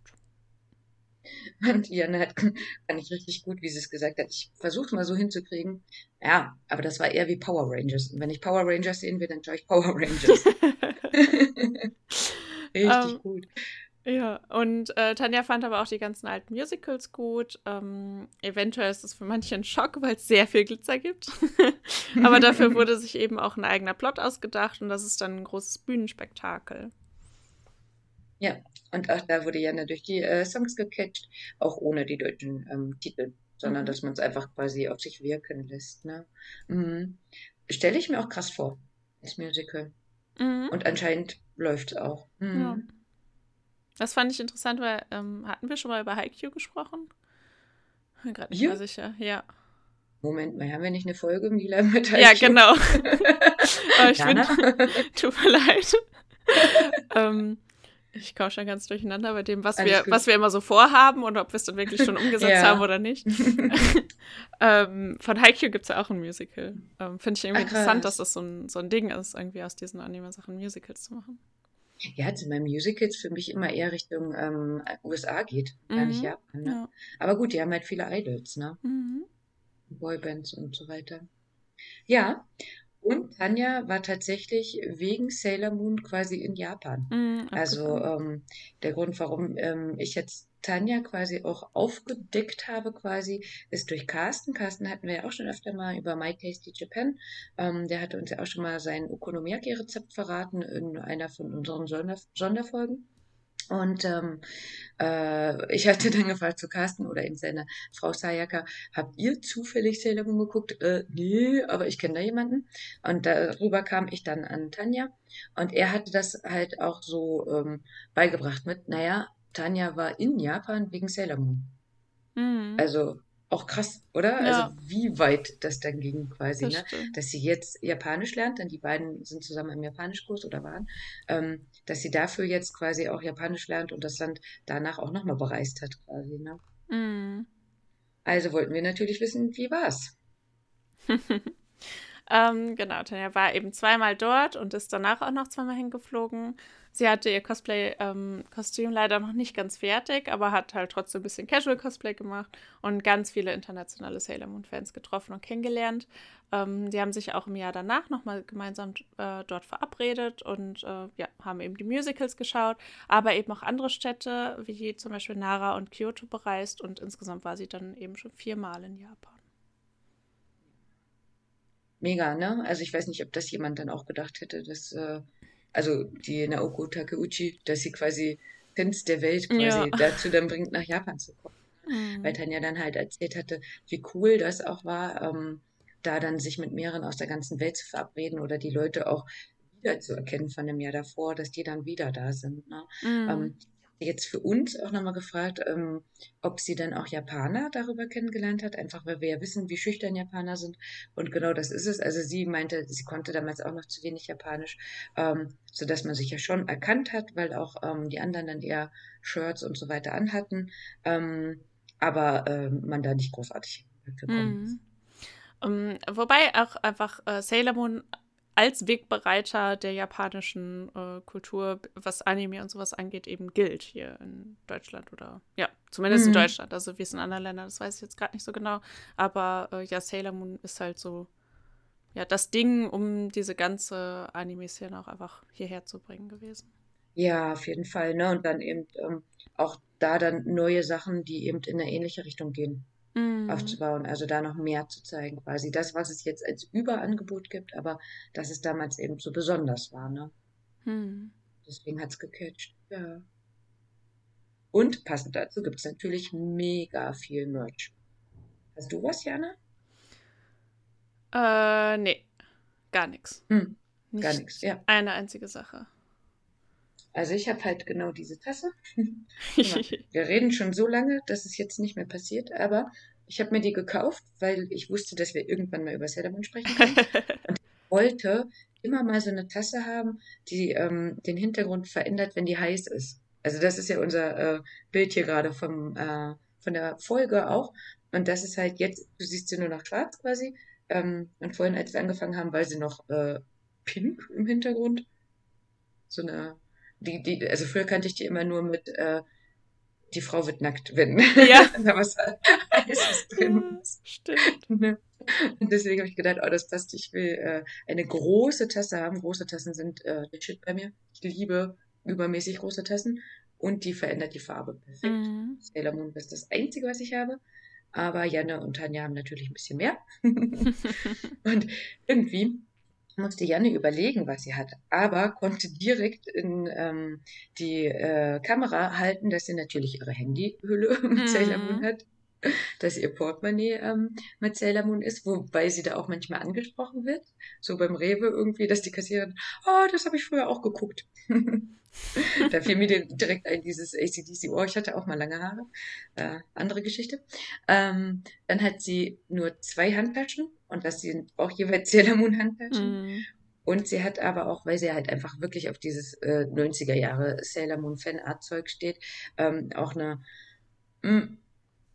Und Janne hat, fand ich richtig gut, wie sie es gesagt hat. Ich versuche mal so hinzukriegen. Ja, aber das war eher wie Power Rangers. Und wenn ich Power Rangers sehen will, dann schaue ich Power Rangers. *laughs* *laughs* richtig um, ähm, gut. Ja, und äh, Tanja fand aber auch die ganzen alten Musicals gut. Ähm, eventuell ist es für manche ein Schock, weil es sehr viel Glitzer gibt. *laughs* aber dafür wurde sich eben auch ein eigener Plot ausgedacht und das ist dann ein großes Bühnenspektakel. Ja, und auch da wurde ja durch die äh, Songs gecatcht, auch ohne die deutschen ähm, Titel, sondern mhm. dass man es einfach quasi auf sich wirken lässt. Ne? Mhm. Stelle ich mir auch krass vor, das Musical. Mhm. Und anscheinend läuft es auch. Mhm. Ja. Das fand ich interessant, weil ähm, hatten wir schon mal über Haikyuu gesprochen? Bin gerade nicht ja. mehr sicher, ja. Moment mal, haben wir nicht eine Folge im Lila mit Haikyuu? Ja, genau. *laughs* Aber ich finde, *laughs* tut mir leid. *laughs* ähm, ich komme schon ganz durcheinander bei dem, was wir, was wir immer so vorhaben und ob wir es dann wirklich schon umgesetzt ja. haben oder nicht. ähm, von Haikyuu gibt es ja auch ein Musical. Ähm, Finde ich irgendwie Ach, interessant, dass das so ein, so ein Ding ist, irgendwie aus diesen Anime-Sachen Musicals zu machen. Ja, also mein Musicals für mich immer eher Richtung ähm, USA geht, mhm. gar nicht mhm. Japan. Ne? Ja. Aber gut, die haben halt viele Idols, ne? Mhm. Boybands und so weiter. Ja, und Tanja war tatsächlich wegen Sailor Moon quasi in Japan. Mm, also ähm, der Grund, warum ähm, ich jetzt Tanja quasi auch aufgedeckt habe, quasi, ist durch Carsten. Carsten hatten wir ja auch schon öfter mal über My Tasty Japan. Ähm, der hatte uns ja auch schon mal sein Okonomiyaki-Rezept verraten in einer von unseren Sonder Sonderfolgen. Und ähm, äh, ich hatte dann gefragt zu Carsten oder in seiner Frau Sayaka, habt ihr zufällig Sailor Moon geguckt? Äh, nee, aber ich kenne da jemanden. Und darüber kam ich dann an Tanja. Und er hatte das halt auch so ähm, beigebracht mit, naja, Tanja war in Japan wegen Sailor Moon. Mhm. Also auch krass, oder? Ja. Also wie weit das dann ging quasi, das ne? Dass sie jetzt Japanisch lernt, denn die beiden sind zusammen im Japanischkurs oder waren, ähm, dass sie dafür jetzt quasi auch Japanisch lernt und das Land danach auch nochmal bereist hat quasi, ne? Mhm. Also wollten wir natürlich wissen, wie war's? *laughs* ähm, genau, Tanja war eben zweimal dort und ist danach auch noch zweimal hingeflogen. Sie hatte ihr Cosplay-Kostüm ähm, leider noch nicht ganz fertig, aber hat halt trotzdem ein bisschen Casual-Cosplay gemacht und ganz viele internationale Sailor Moon-Fans getroffen und kennengelernt. Ähm, die haben sich auch im Jahr danach nochmal gemeinsam äh, dort verabredet und äh, ja, haben eben die Musicals geschaut, aber eben auch andere Städte, wie zum Beispiel Nara und Kyoto bereist und insgesamt war sie dann eben schon viermal in Japan. Mega, ne? Also ich weiß nicht, ob das jemand dann auch gedacht hätte, dass äh, also die Naoko Takeuchi, dass sie quasi Pins der Welt quasi ja. dazu dann bringt, nach Japan zu kommen. Mhm. Weil Tanja dann halt erzählt hatte, wie cool das auch war, ähm, da dann sich mit mehreren aus der ganzen Welt zu verabreden oder die Leute auch wieder zu erkennen von dem Jahr davor, dass die dann wieder da sind. Ne? Mhm. Ähm, jetzt für uns auch nochmal gefragt, ähm, ob sie dann auch Japaner darüber kennengelernt hat, einfach weil wir ja wissen, wie schüchtern Japaner sind. Und genau das ist es. Also sie meinte, sie konnte damals auch noch zu wenig Japanisch, ähm, sodass man sich ja schon erkannt hat, weil auch ähm, die anderen dann eher Shirts und so weiter anhatten, ähm, aber ähm, man da nicht großartig gekommen ist. Mhm. Um, wobei auch einfach äh, Sailor Moon als Wegbereiter der japanischen äh, Kultur, was Anime und sowas angeht, eben gilt hier in Deutschland oder ja, zumindest mhm. in Deutschland. Also wie es in anderen Ländern, das weiß ich jetzt gerade nicht so genau. Aber äh, ja, Sailor Moon ist halt so ja das Ding, um diese ganze Anime-Szene auch einfach hierher zu bringen gewesen. Ja, auf jeden Fall. Ne? Und dann eben ähm, auch da dann neue Sachen, die eben in eine ähnliche Richtung gehen mhm. aufzubauen, also da noch mehr zu zeigen, quasi das, was es jetzt als Überangebot gibt, aber dass es damals eben so besonders war, ne? Mhm. Deswegen hat es gecatcht, ja. Und passend dazu gibt es natürlich mega viel Merch. Hast du was, Jana? Äh, nee, gar nichts. Hm, gar nichts, ja. Eine einzige Sache. Also ich habe halt genau diese Tasse. *laughs* Wir reden schon so lange, dass es jetzt nicht mehr passiert, aber ich habe mir die gekauft, weil ich wusste, dass wir irgendwann mal über Sailor sprechen können. *laughs* Und ich wollte immer mal so eine Tasse haben, die ähm, den Hintergrund verändert, wenn die heiß ist. Also das ist ja unser äh, Bild hier gerade vom äh, von der Folge auch. Und das ist halt jetzt, du siehst sie nur noch schwarz quasi. Ähm, und vorhin, als wir angefangen haben, war sie noch äh, pink im Hintergrund. So eine die, die, also früher kannte ich die immer nur mit äh, die Frau wird nackt, wenn ja. *laughs* da was Heißes drin ist. Stimmt. Ne? *laughs* Und deswegen habe ich gedacht, oh, das passt. Ich will äh, eine große Tasse haben. Große Tassen sind äh, der Shit bei mir. Ich liebe übermäßig große Tassen. Und die verändert die Farbe perfekt. Mhm. Sailor Moon ist das Einzige, was ich habe. Aber Janne und Tanja haben natürlich ein bisschen mehr. *laughs* und irgendwie musste Janne überlegen, was sie hat, aber konnte direkt in ähm, die äh, Kamera halten, dass sie natürlich ihre Handyhülle *laughs* mit Sailor Moon mhm. hat, dass ihr Portemonnaie ähm, mit Sailor Moon ist, wobei sie da auch manchmal angesprochen wird, so beim Rewe irgendwie, dass die Kassiererin, oh, das habe ich früher auch geguckt. *laughs* da fiel mir direkt ein, dieses ACDC, oh, ich hatte auch mal lange Haare, äh, andere Geschichte. Ähm, dann hat sie nur zwei Handtaschen und das sind auch jeweils Sailor Moon Handtaschen. Mhm. Und sie hat aber auch, weil sie halt einfach wirklich auf dieses äh, 90er Jahre Sailor Moon Fanart Zeug steht, ähm, auch eine, mh, hm,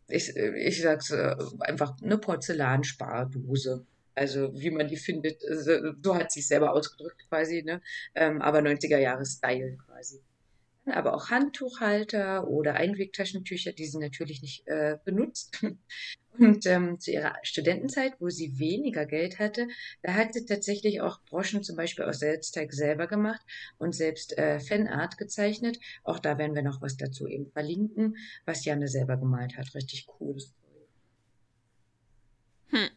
ich, ich sag's äh, einfach eine Porzellanspardose. Also wie man die findet, so, so hat sie es selber ausgedrückt quasi, ne? Ähm, aber 90er Jahre Style quasi aber auch Handtuchhalter oder Einwegtaschentücher, die sie natürlich nicht äh, benutzt. Und ähm, zu ihrer Studentenzeit, wo sie weniger Geld hatte, da hat sie tatsächlich auch Broschen zum Beispiel aus Selbstteig selber gemacht und selbst äh, Fanart gezeichnet. Auch da werden wir noch was dazu eben verlinken, was Janne selber gemalt hat. Richtig cooles Hm.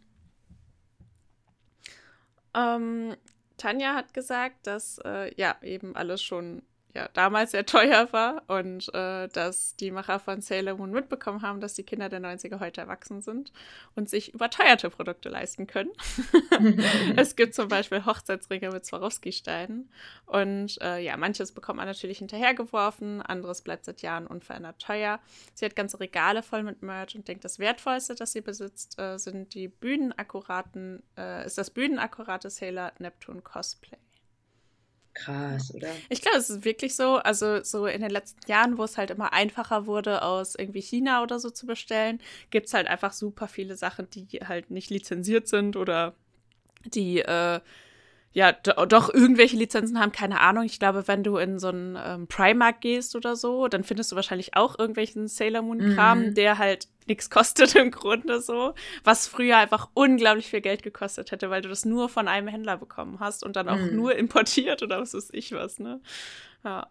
Ähm, Tanja hat gesagt, dass äh, ja eben alles schon ja, damals sehr teuer war und äh, dass die Macher von Sailor Moon mitbekommen haben, dass die Kinder der 90er heute erwachsen sind und sich überteuerte Produkte leisten können. *laughs* es gibt zum Beispiel Hochzeitsringe mit Swarovski-Steinen und äh, ja, manches bekommt man natürlich hinterhergeworfen, anderes bleibt seit Jahren unverändert teuer. Sie hat ganze Regale voll mit Merch und denkt, das Wertvollste, das sie besitzt, äh, sind die bühnenakkuraten, äh, ist das bühnenakkurate Sailor Neptune Cosplay. Krass, oder? Ich glaube, es ist wirklich so. Also, so in den letzten Jahren, wo es halt immer einfacher wurde, aus irgendwie China oder so zu bestellen, gibt es halt einfach super viele Sachen, die halt nicht lizenziert sind oder die äh, ja, doch irgendwelche Lizenzen haben, keine Ahnung. Ich glaube, wenn du in so einen ähm, Primark gehst oder so, dann findest du wahrscheinlich auch irgendwelchen Sailor Moon-Kram, mhm. der halt nichts kostet *laughs* im Grunde so, was früher einfach unglaublich viel Geld gekostet hätte, weil du das nur von einem Händler bekommen hast und dann auch mhm. nur importiert oder was weiß ich was, ne? Ja.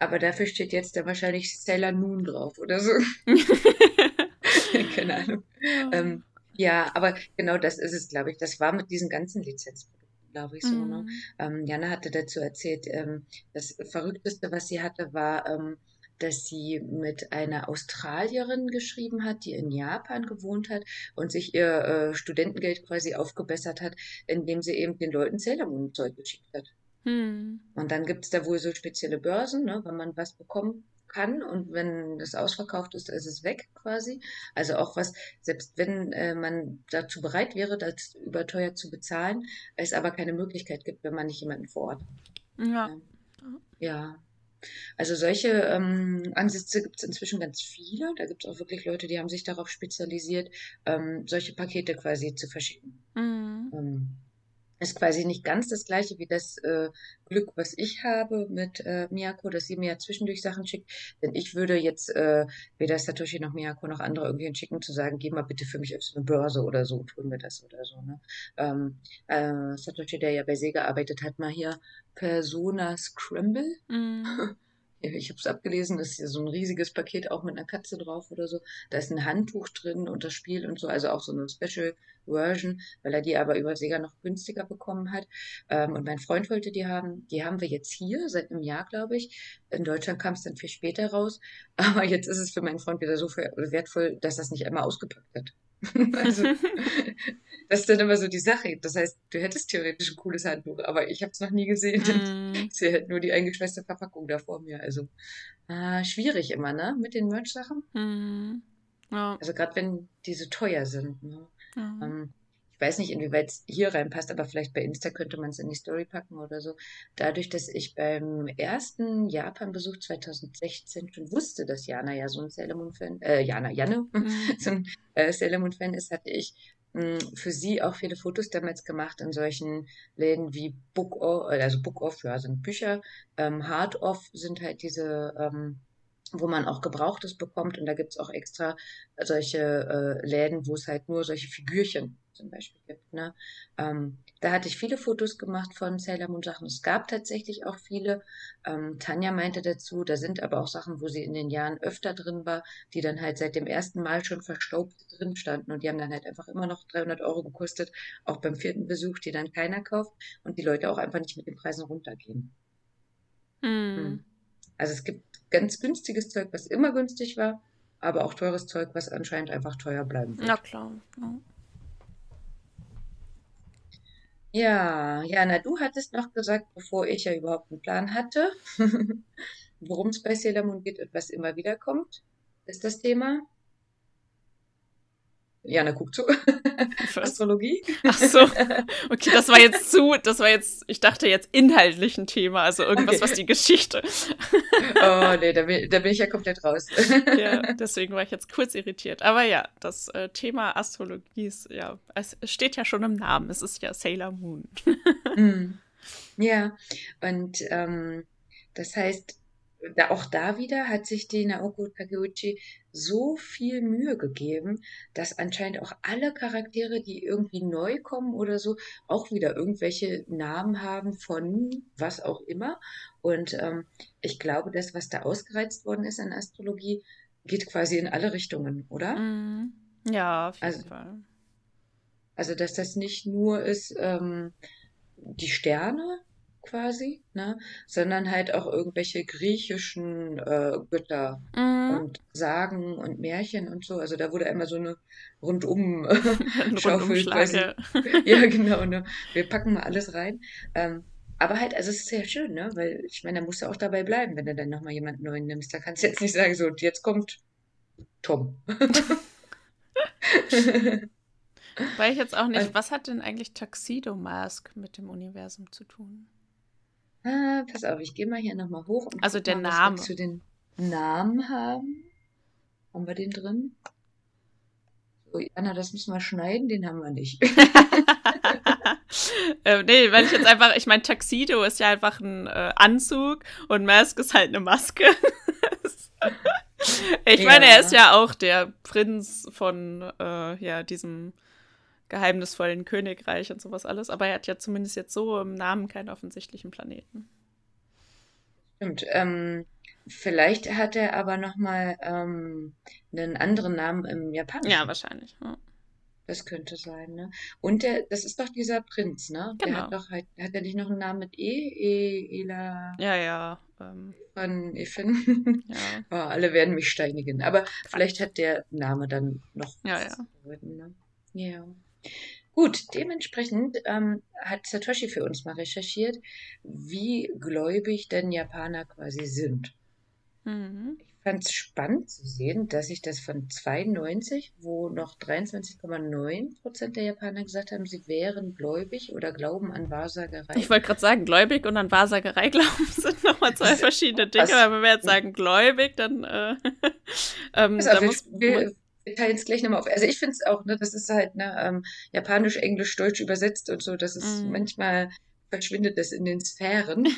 Aber dafür steht jetzt da wahrscheinlich Sailor Moon drauf oder so. *laughs* *laughs* keine Ahnung. Ja. Ähm, ja, aber genau das ist es, glaube ich. Das war mit diesen ganzen Lizenzen glaube ich so. Ne? Mhm. Ne? Ähm, Jana hatte dazu erzählt, ähm, das Verrückteste, was sie hatte, war, ähm, dass sie mit einer Australierin geschrieben hat, die in Japan gewohnt hat und sich ihr äh, Studentengeld quasi aufgebessert hat, indem sie eben den Leuten Sailor Moon Zeug geschickt hat. Hm. Und dann gibt es da wohl so spezielle Börsen, ne, wenn man was bekommen kann und wenn das ausverkauft ist, ist es weg quasi. Also auch was, selbst wenn äh, man dazu bereit wäre, das überteuert zu bezahlen, es aber keine Möglichkeit gibt, wenn man nicht jemanden vor Ort. Ja. Ja. Also solche ähm, Ansätze gibt es inzwischen ganz viele. Da gibt es auch wirklich Leute, die haben sich darauf spezialisiert, ähm, solche Pakete quasi zu verschicken. Mhm. Ähm, ist quasi nicht ganz das gleiche wie das äh, Glück, was ich habe mit äh, Miyako, dass sie mir ja zwischendurch Sachen schickt. Denn ich würde jetzt äh, weder Satoshi noch Miyako noch andere irgendwie schicken, zu sagen, geh mal bitte für mich auf eine Börse oder so, tun wir das oder so. Ne? Ähm, äh, Satoshi, der ja bei Sega arbeitet, hat mal hier Persona Scramble. Mhm. *laughs* ich habe es abgelesen, das ist ja so ein riesiges Paket auch mit einer Katze drauf oder so. Da ist ein Handtuch drin und das Spiel und so, also auch so eine Special Version, weil er die aber über Sega noch günstiger bekommen hat. Ähm, und mein Freund wollte die haben. Die haben wir jetzt hier seit einem Jahr, glaube ich. In Deutschland kam es dann viel später raus. *laughs* Aber jetzt ist es für meinen Freund wieder so wertvoll, dass das nicht einmal ausgepackt hat. *laughs* also, *laughs* das ist dann immer so die Sache. Das heißt, du hättest theoretisch ein cooles Handtuch, aber ich habe es noch nie gesehen. *laughs* Mhm. Ich sehe halt nur die eingeschweißte Verpackung da vor mir. Also äh, schwierig immer, ne? Mit den Merch-Sachen. Mhm. Ja. Also gerade wenn diese teuer sind. Ne? Ja. Ähm, ich weiß nicht, inwieweit es hier reinpasst, aber vielleicht bei Insta könnte man es in die Story packen oder so. Dadurch, dass ich beim ersten Japan-Besuch 2016 schon wusste, dass Jana ja so ein Sailor Moon-Fan, äh, Jana, Janne, Mhm. *laughs* so ein äh, Sailor Moon-Fan ist, hatte ich mh, für sie auch viele Fotos damals gemacht in solchen Läden wie Book Off, also Book Off, ja, sind Bücher, ähm, Hard Off sind halt diese, ähm, wo man auch Gebrauchtes bekommt und da gibt's auch extra solche äh, Läden, wo es halt nur solche Figürchen zum Beispiel gibt. Ne? Ähm, da hatte ich viele Fotos gemacht von Sailor Moon Sachen. Es gab tatsächlich auch viele. Ähm, Tanja meinte dazu, da sind aber auch Sachen, wo sie in den Jahren öfter drin war, die dann halt seit dem ersten Mal schon verstaubt drin standen und die haben dann halt einfach immer noch 300 Euro gekostet, auch beim vierten Besuch, die dann keiner kauft und die Leute auch einfach nicht mit den Preisen runtergehen. Mhm. Also es gibt ganz günstiges Zeug, was immer günstig war, aber auch teures Zeug, was anscheinend einfach teuer bleiben wird. Na klar. Ja. Ja, Jana, du hattest noch gesagt, bevor ich ja überhaupt einen Plan hatte, *laughs* worum es bei Sailor Moon geht und was immer wieder kommt. Ist das Thema? Jana guckt zu. *laughs* Astrologie. Ach so. *laughs* Okay, das war jetzt zu, das war jetzt, ich dachte jetzt inhaltlich ein Thema, also irgendwas, Okay. was die Geschichte. *laughs* Oh, nee, da bin, da bin ich ja komplett raus. Ja, deswegen war ich jetzt kurz irritiert. Aber ja, das äh, Thema Astrologie ist, ja, es es steht ja schon im Namen. Es ist ja Sailor Moon. Mm. Ja, und ähm, das heißt, da, auch da wieder hat sich die Naoko Takeuchi so viel Mühe gegeben, dass anscheinend auch alle Charaktere, die irgendwie neu kommen oder so, auch wieder irgendwelche Namen haben von was auch immer. Und ähm, ich glaube, das, was da ausgereizt worden ist an Astrologie, geht quasi in alle Richtungen, oder? Mhm. Ja, auf jeden Also- Fall. Also, dass das nicht nur ist ähm, die Sterne quasi, ne, sondern halt auch irgendwelche griechischen äh, Götter Mhm. und Sagen und Märchen und so. Also da wurde einmal so eine rundum *laughs* Ein Schaufel. *laughs* Ja, genau, ne? Wir packen mal alles rein. Ähm, aber halt, also es ist sehr schön, ne? Weil ich meine, da musst du auch dabei bleiben, wenn du dann nochmal jemanden neuen nimmst. Da kannst du jetzt nicht sagen, so, und jetzt kommt Tom. *laughs* Weil ich jetzt auch nicht, Also- was hat denn eigentlich Tuxedo Mask mit dem Universum zu tun? Ah, pass auf, ich gehe mal hier nochmal hoch und Also der mal, Name. zu den Namen haben. Haben wir den drin? So, Anna, das müssen wir schneiden, den haben wir nicht. *laughs* *laughs* äh, nee, weil ich jetzt einfach, ich meine, Tuxedo ist ja einfach ein äh, Anzug und Mask ist halt eine Maske. *laughs* ich meine, er Ja. ist ja auch der Prinz von äh, ja, diesem geheimnisvollen Königreich und sowas alles, aber er hat ja zumindest jetzt so im Namen keinen offensichtlichen Planeten. Stimmt. Ähm, vielleicht hat er aber nochmal ähm, einen anderen Namen im Japanischen. Ja, wahrscheinlich. Ja. Das könnte sein, ne? Und der, das ist doch dieser Prinz, ne? Der Genau. hat doch halt, hat er nicht noch einen Namen mit E? E, Ela, Ja, ja. Ähm, von Efin? *laughs* ja. Oh, alle werden mich steinigen. Aber vielleicht hat der Name dann noch Ja, was ja. zu bedeuten, ne? Ja. Gut, dementsprechend ähm, hat Satoshi für uns mal recherchiert, wie gläubig denn Japaner quasi sind. Mhm. Ich fand es spannend zu sehen, dass ich das von 92, wo noch 23,9 Prozent der Japaner gesagt haben, sie wären gläubig oder glauben an Wahrsagerei. Ich wollte gerade sagen, gläubig und an Wahrsagerei *laughs* glauben sind nochmal zwei verschiedene Dinge. Aber wenn wir jetzt sagen gläubig, dann. Äh, *laughs* ähm, da muss, wir, wir teilen es gleich nochmal auf. Also ich finde es auch, ne, das ist halt ne, ähm, Japanisch, Englisch, Deutsch übersetzt und so, das ist mm. manchmal verschwindet das in den Sphären. *laughs*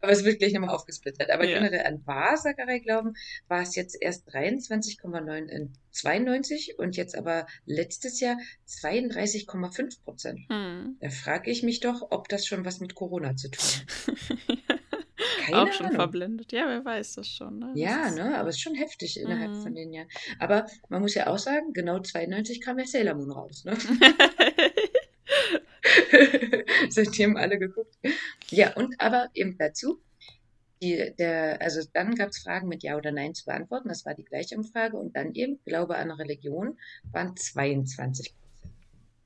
Aber es wird gleich nochmal aufgesplittert. Aber ja. generell an Wahrsagerei glauben war es jetzt erst 23,9 in 92 und jetzt aber letztes Jahr 32,5 Prozent. Hm. Da frage ich mich doch, ob das schon was mit Corona zu tun hat. *laughs* Keine auch schon Ahnung. verblendet. Ja, wer weiß das schon. Ne? ja, das ne, aber es ist schon heftig innerhalb mhm. von den Jahren. Aber man muss ja auch sagen, genau 92 kam ja Sailor Moon raus. Ne? *laughs* *laughs* Seitdem alle geguckt. Ja, und aber eben dazu, die, der, also dann gab es Fragen mit Ja oder Nein zu beantworten. Das war die gleiche Umfrage. Und dann eben Glaube an Religion waren 22 Prozent.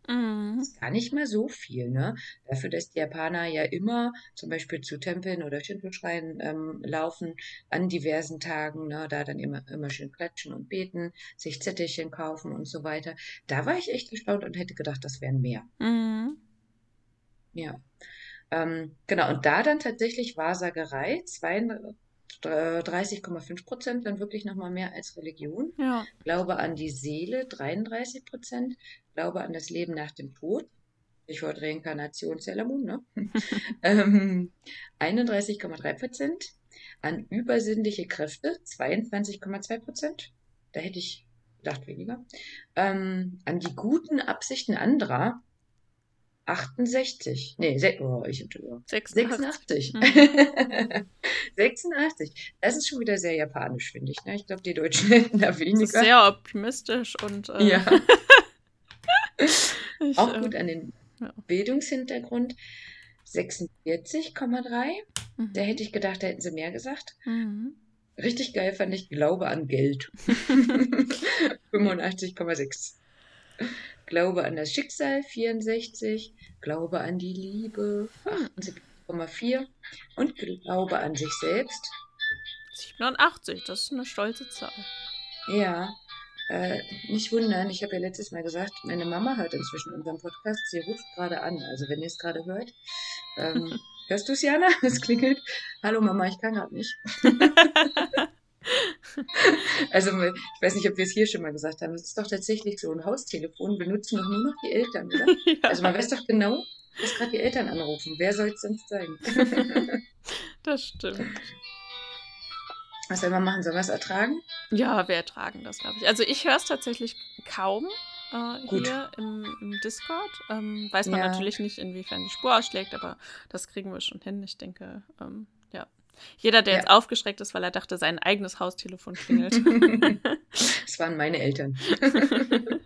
Mhm. Das ist gar nicht mehr so viel, ne? Dafür, dass die Japaner ja immer zum Beispiel zu Tempeln oder Shinto-Schreien ähm, laufen an diversen Tagen, ne? Da dann immer, immer schön klatschen und beten, sich Zettelchen kaufen und so weiter. Da war ich echt erstaunt und hätte gedacht, das wären mehr. Mhm. Ja. Ähm, genau, und da dann tatsächlich Wahrsagerei, 30,5 Prozent, dann wirklich nochmal mehr als Religion. Ja. Glaube an die Seele, 33 Prozent. Glaube an das Leben nach dem Tod. Ich wollte Reinkarnation Sailor ne? *laughs* ähm, 31,3 Prozent. An übersinnliche Kräfte, 22,2 Prozent. Da hätte ich gedacht weniger. Ähm, an die guten Absichten anderer, 68. Nee, oh, ich 86. 86. Mhm. *laughs* 86. Das ist schon wieder sehr japanisch, finde ich. Ne? Ich glaube, die Deutschen *laughs* hätten da weniger. Sehr optimistisch und. Äh, ja. *laughs* ich, Auch gut an den ja. Bildungshintergrund. 46,3. Mhm. Da hätte ich gedacht, da hätten sie mehr gesagt. Mhm. Richtig geil fand ich Glaube an Geld. 85,6. Glaube an das Schicksal 64, Glaube an die Liebe 78,4 und Glaube an sich selbst 87. Das ist eine stolze Zahl. Ja, äh, nicht wundern, ich habe ja letztes Mal gesagt, meine Mama hört inzwischen unseren Podcast. Sie ruft gerade an. Also wenn ihr es gerade hört, ähm, *laughs* hörst du es, Jana? *laughs* Es klingelt. Hallo Mama, ich kann gerade nicht. *laughs* *laughs* also ich weiß nicht, ob wir es hier schon mal gesagt haben. Es ist doch tatsächlich so ein Haustelefon, benutzen doch nur noch die Eltern, oder? *laughs* Ja. Also man weiß doch genau, dass gerade die Eltern anrufen. Wer soll es sonst sein? *laughs* das stimmt. Was soll man machen? Sollen wir es ertragen? Ja, wir ertragen das, glaube ich. Also ich höre es tatsächlich kaum äh, hier im, im Discord. Ähm, weiß man ja. natürlich nicht, inwiefern die Spur ausschlägt, aber das kriegen wir schon hin. Ich denke, ähm, jeder, der ja. jetzt aufgeschreckt ist, weil er dachte, sein eigenes Haustelefon klingelt. *laughs* das waren meine Eltern. *laughs*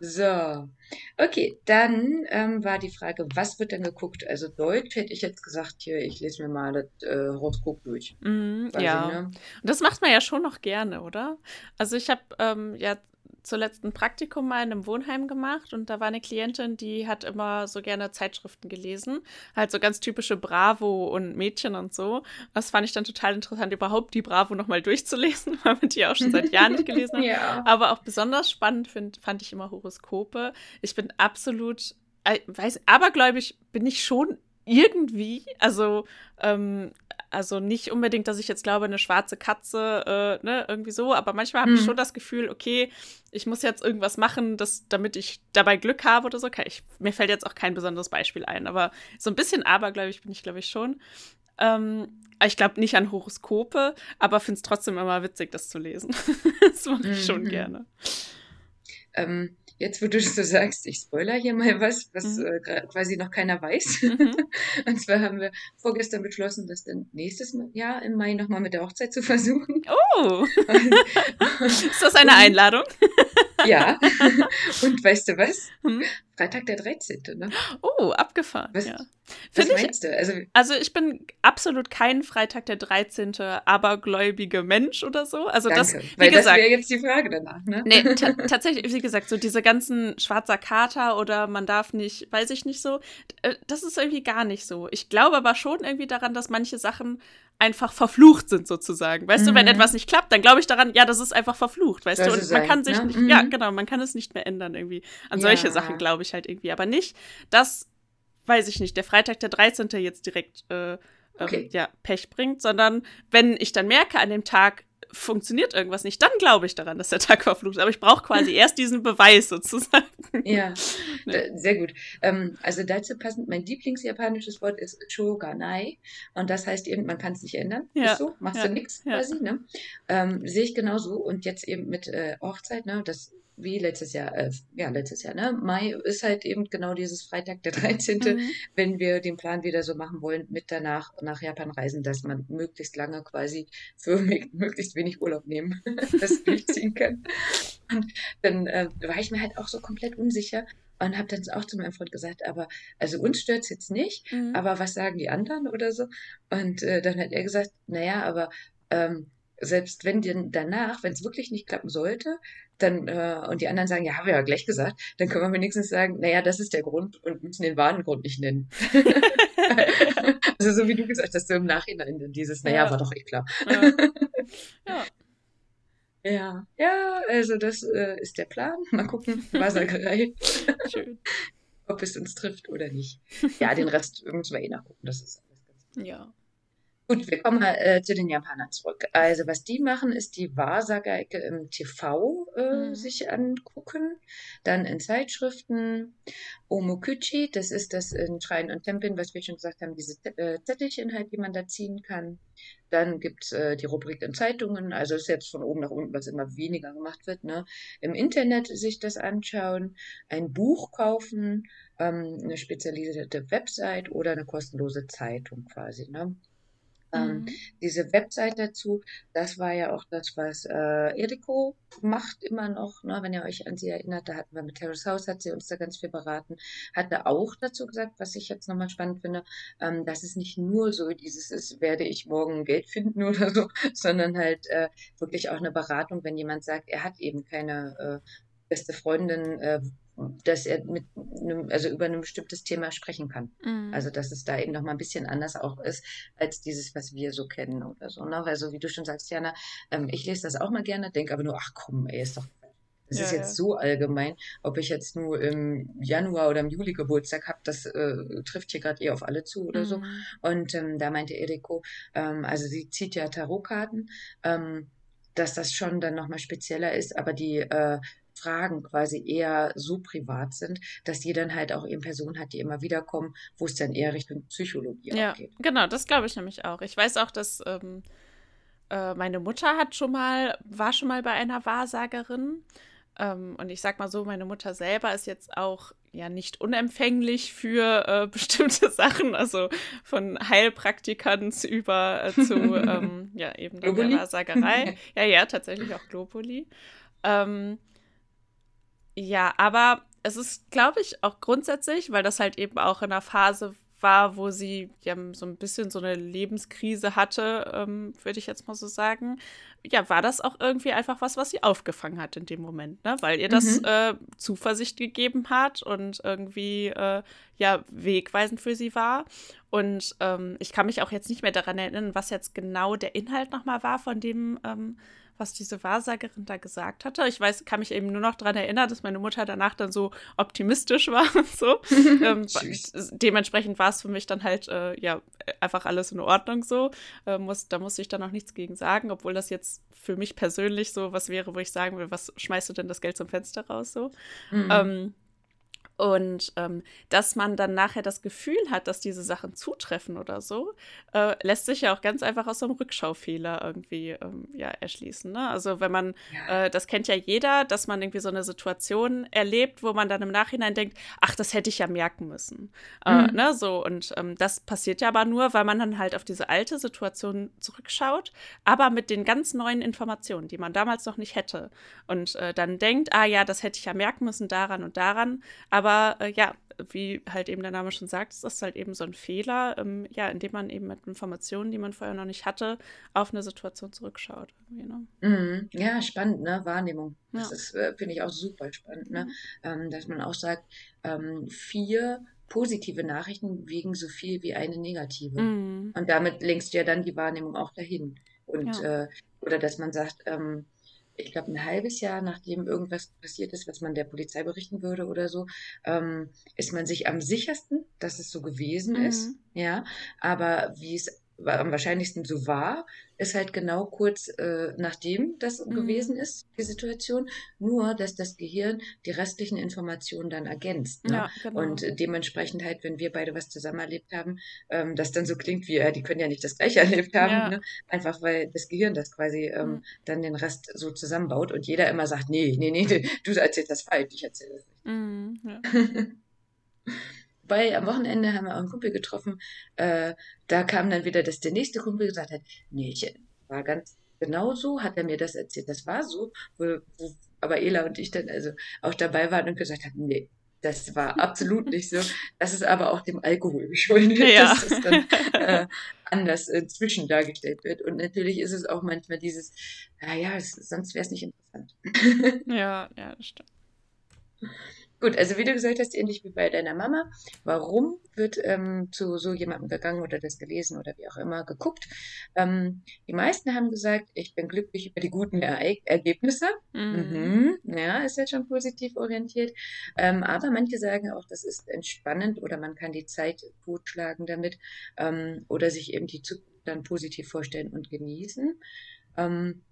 so, okay, dann ähm, war die Frage, was wird denn geguckt? Also Deutsch hätte ich jetzt gesagt, hier, ich lese mir mal das äh, Horoskop durch. Mm, ja, ne? und das macht man ja schon noch gerne, oder? Also ich habe ähm, ja zuletzt ein Praktikum mal in einem Wohnheim gemacht und da war eine Klientin, die hat immer so gerne Zeitschriften gelesen. Halt so ganz typische Bravo und Mädchen und so. Das fand ich dann total interessant, überhaupt die Bravo nochmal durchzulesen, *laughs* weil man die auch schon seit Jahren nicht gelesen hat. *laughs* ja. Aber auch besonders spannend find, fand ich immer Horoskope. Ich bin absolut, äh, weiß, abergläubig bin ich schon irgendwie. Also, ähm, also nicht unbedingt, dass ich jetzt glaube, eine schwarze Katze, äh, ne, irgendwie so, aber manchmal habe hm. ich schon das Gefühl, okay, ich muss jetzt irgendwas machen, das, damit ich dabei Glück habe oder so. Ich, mir fällt jetzt auch kein besonderes Beispiel ein, aber so ein bisschen abergläubig bin ich, glaube ich, schon. Ähm, ich glaube nicht an Horoskope, aber finde es trotzdem immer witzig, das zu lesen. *laughs* das mache ich schon mhm. gerne. Ähm, jetzt, wo du so sagst, ich spoiler hier mal was, was mhm. äh, quasi noch keiner weiß. Mhm. *laughs* Und zwar haben wir vorgestern beschlossen, das dann nächstes Jahr im Mai nochmal mit der Hochzeit zu versuchen. Oh! *laughs* ist das eine Einladung? ja. *laughs* Und weißt du was? Hm? Freitag der 13. Ne? Oh, abgefahren. Was, ja. was meinst du? Also, also ich bin absolut kein Freitag der 13. abergläubige Mensch oder so. Also danke, das, wie weil gesagt, das wäre jetzt die Frage danach. Ne? Nee, *laughs* tatsächlich, wie gesagt, so diese ganzen schwarzer Kater oder man darf nicht, weiß ich nicht so, äh, das ist irgendwie gar nicht so. Ich glaube aber schon irgendwie daran, dass manche Sachen einfach verflucht sind sozusagen. Weißt mhm. du, wenn mhm. etwas nicht klappt, dann glaube ich daran, ja, das ist einfach verflucht, weißt das du? Und man kann sich, ne? nicht, mhm. ja, genau, man kann es nicht mehr ändern irgendwie. An ja. solche Sachen glaube ich halt irgendwie, aber nicht, dass, weiß ich nicht, der Freitag der 13. jetzt direkt äh, ähm, okay. ähm, ja, Pech bringt, sondern wenn ich dann merke an dem Tag, funktioniert irgendwas nicht, dann glaube ich daran, dass der Tag *laughs* verflucht ist. Aber ich brauche quasi erst diesen Beweis sozusagen. Ja, *laughs* sehr gut. Ähm, also dazu passend, mein Lieblingsjapanisches Wort ist Choganai. Und das heißt eben, man kann es nicht ändern. Ja. Ist so, machst ja. du nichts ja. quasi. Ne? Ähm, Sehe ich genauso. Und jetzt eben mit äh, Hochzeit, ne? das wie letztes Jahr, äh, ja, letztes Jahr, ne? Mai ist halt eben genau dieses Freitag der 13., mhm. wenn wir den Plan wieder so machen wollen, mit danach nach Japan reisen, dass man möglichst lange quasi für *laughs* möglichst wenig Urlaub nehmen, *laughs* das durchziehen kann. Und dann äh, war ich mir halt auch so komplett unsicher und habe dann auch zu meinem Freund gesagt, aber also uns stört's jetzt nicht, mhm. aber was sagen die anderen oder so? Und äh, dann hat er gesagt, naja, aber ähm, selbst wenn denn danach, wenn es wirklich nicht klappen sollte, dann äh, und die anderen sagen, ja, haben wir ja gleich gesagt, dann können wir wenigstens sagen, naja, das ist der Grund und müssen den wahren Grund nicht nennen. *laughs* also so wie du gesagt hast, so im Nachhinein dieses, naja, ja. war doch eh klar. Ja. *laughs* ja. Ja, ja, also das äh, ist der Plan. Mal gucken, Wahrsagerei. Schön. Ob es uns trifft oder nicht. Ja, den Rest müssen wir eh nachgucken. Das ist alles ganz gut. Ja. Gut, wir kommen mal äh, zu den Japanern zurück. Also was die machen, ist die Wahrsagerecke im TV äh, mhm. sich angucken, dann in Zeitschriften. Omokuchi, das ist das in Schreien und Tempeln, was wir schon gesagt haben, diese äh, Zettelchen halt, die man da ziehen kann. Dann gibt's äh, die Rubrik in Zeitungen, also ist jetzt von oben nach unten, was immer weniger gemacht wird. Ne? Im Internet sich das anschauen, ein Buch kaufen, ähm, eine spezialisierte Website oder eine kostenlose Zeitung quasi. Ne? Ähm, mhm. diese Website dazu, das war ja auch das, was äh, Eriko macht immer noch, ne, wenn ihr euch an sie erinnert, da hatten wir mit Terrace House, hat sie uns da ganz viel beraten, hatte auch dazu gesagt, was ich jetzt nochmal spannend finde, ähm, dass es nicht nur so dieses ist, werde ich morgen Geld finden *laughs* oder so, sondern halt äh, wirklich auch eine Beratung, wenn jemand sagt, er hat eben keine äh, beste Freundin, äh, dass er mit einem, also über ein bestimmtes Thema sprechen kann. Mhm. Also dass es da eben noch mal ein bisschen anders auch ist als dieses, was wir so kennen oder so. Ne? Weil so wie du schon sagst, Jana, ähm, ich lese das auch mal gerne, denke aber nur, ach komm, ey, ist doch das ja, ist jetzt ja. so allgemein, ob ich jetzt nur im Januar oder im Juli Geburtstag habe, das äh, trifft hier gerade eher auf alle zu oder mhm. so. Und ähm, da meinte Eriko, ähm, also sie zieht ja Tarotkarten, ähm, dass das schon dann nochmal spezieller ist, aber die äh, Fragen quasi eher so privat sind, dass die dann halt auch eben Personen hat, die immer wieder kommen, wo es dann eher Richtung Psychologie ja, geht. Genau, das glaube ich nämlich auch. Ich weiß auch, dass ähm, äh, meine Mutter hat schon mal, war schon mal bei einer Wahrsagerin. Ähm, und ich sag mal so, meine Mutter selber ist jetzt auch ja nicht unempfänglich für äh, *laughs* bestimmte Sachen, also von Heilpraktikern über äh, zu *laughs* ähm, ja eben der Wahrsagerei. *laughs* ja, ja, tatsächlich auch Globuli. Ähm, ja, aber es ist, glaube ich, auch grundsätzlich, weil das halt eben auch in einer Phase war, wo sie ja so ein bisschen so eine Lebenskrise hatte, ähm, würde ich jetzt mal so sagen. Ja, war das auch irgendwie einfach was, was sie aufgefangen hat in dem Moment, ne? Weil ihr das mhm. äh, Zuversicht gegeben hat und irgendwie äh, ja wegweisend für sie war. Und ähm, ich kann mich auch jetzt nicht mehr daran erinnern, was jetzt genau der Inhalt nochmal war von dem ähm, was diese Wahrsagerin da gesagt hatte. Ich weiß, kann mich eben nur noch daran erinnern, dass meine Mutter danach dann so optimistisch *laughs* war und so. *laughs* ähm, dementsprechend war es für mich dann halt äh, ja einfach alles in Ordnung so. Äh, muss, da muss ich dann auch nichts gegen sagen, obwohl das jetzt für mich persönlich so was wäre, wo ich sagen will, was schmeißt du denn das Geld zum Fenster raus so. Mhm. Ähm, Und ähm, dass man dann nachher das Gefühl hat, dass diese Sachen zutreffen oder so, äh, lässt sich ja auch ganz einfach aus so einem Rückschaufehler irgendwie ähm, ja, erschließen. Ne? Also wenn man, ja. äh, das kennt ja jeder, dass man irgendwie so eine Situation erlebt, wo man dann im Nachhinein denkt, ach, das hätte ich ja merken müssen. Äh, mhm. Äh, ne? So, und ähm, das passiert ja aber nur, weil man dann halt auf diese alte Situation zurückschaut, aber mit den ganz neuen Informationen, die man damals noch nicht hätte. Und äh, dann denkt, ah ja, das hätte ich ja merken müssen daran und daran. Aber aber äh, ja, wie halt eben der Name schon sagt, ist das halt eben so ein Fehler, ähm, ja, indem man eben mit Informationen, die man vorher noch nicht hatte, auf eine Situation zurückschaut. Ne? Mhm. Ja, spannend, ne? Wahrnehmung. Das ja. ist, äh, finde ich auch super spannend, ne? Mhm. Ähm, dass man auch sagt, ähm, vier positive Nachrichten wiegen so viel wie eine negative. Mhm. Und damit lenkst du ja dann die Wahrnehmung auch dahin. Und ja. äh, oder dass man sagt, ähm, ich glaube, ein halbes Jahr, nachdem irgendwas passiert ist, was man der Polizei berichten würde oder so, ähm, ist man sich am sichersten, dass es so gewesen mhm. ist. Ja, aber wie es am wahrscheinlichsten so war, ist halt genau kurz äh, nachdem das mhm. gewesen ist, die Situation, nur dass das Gehirn die restlichen Informationen dann ergänzt. Ne? Ja, genau. Und dementsprechend halt, wenn wir beide was zusammen erlebt haben, ähm, das dann so klingt wie, äh, die können ja nicht das gleiche *laughs* erlebt haben, ja. ne? einfach weil das Gehirn das quasi ähm, mhm. dann den Rest so zusammenbaut und jeder immer sagt, nee, nee, nee, *laughs* du erzählst das falsch, ich erzähle das nicht. Mhm, ja. *laughs* Weil am Wochenende haben wir auch einen Kumpel getroffen, äh, da kam dann wieder, dass der nächste Kumpel gesagt hat, nee, ich war ganz genau so, hat er mir das erzählt, das war so, wo, wo aber Ela und ich dann also auch dabei waren und gesagt haben, nee, das war absolut nicht so. Das ist aber auch dem Alkohol geschuldet, *laughs* ja. dass das dann äh, anders inzwischen äh, dargestellt wird. Und natürlich ist es auch manchmal dieses, naja, sonst wäre es nicht interessant. ja, ja, das stimmt. *laughs* Gut, also wie du gesagt hast, ähnlich wie bei deiner Mama, warum wird ähm, zu so jemandem gegangen oder das gelesen oder wie auch immer geguckt? Ähm, die meisten haben gesagt, ich bin glücklich über die guten er Ergebnisse. Mhm. Mhm. Ja, ist jetzt schon positiv orientiert. Ähm, aber manche sagen auch, das ist entspannend oder man kann die Zeit totschlagen damit ähm, oder sich eben die Zukunft dann positiv vorstellen und genießen. Ähm,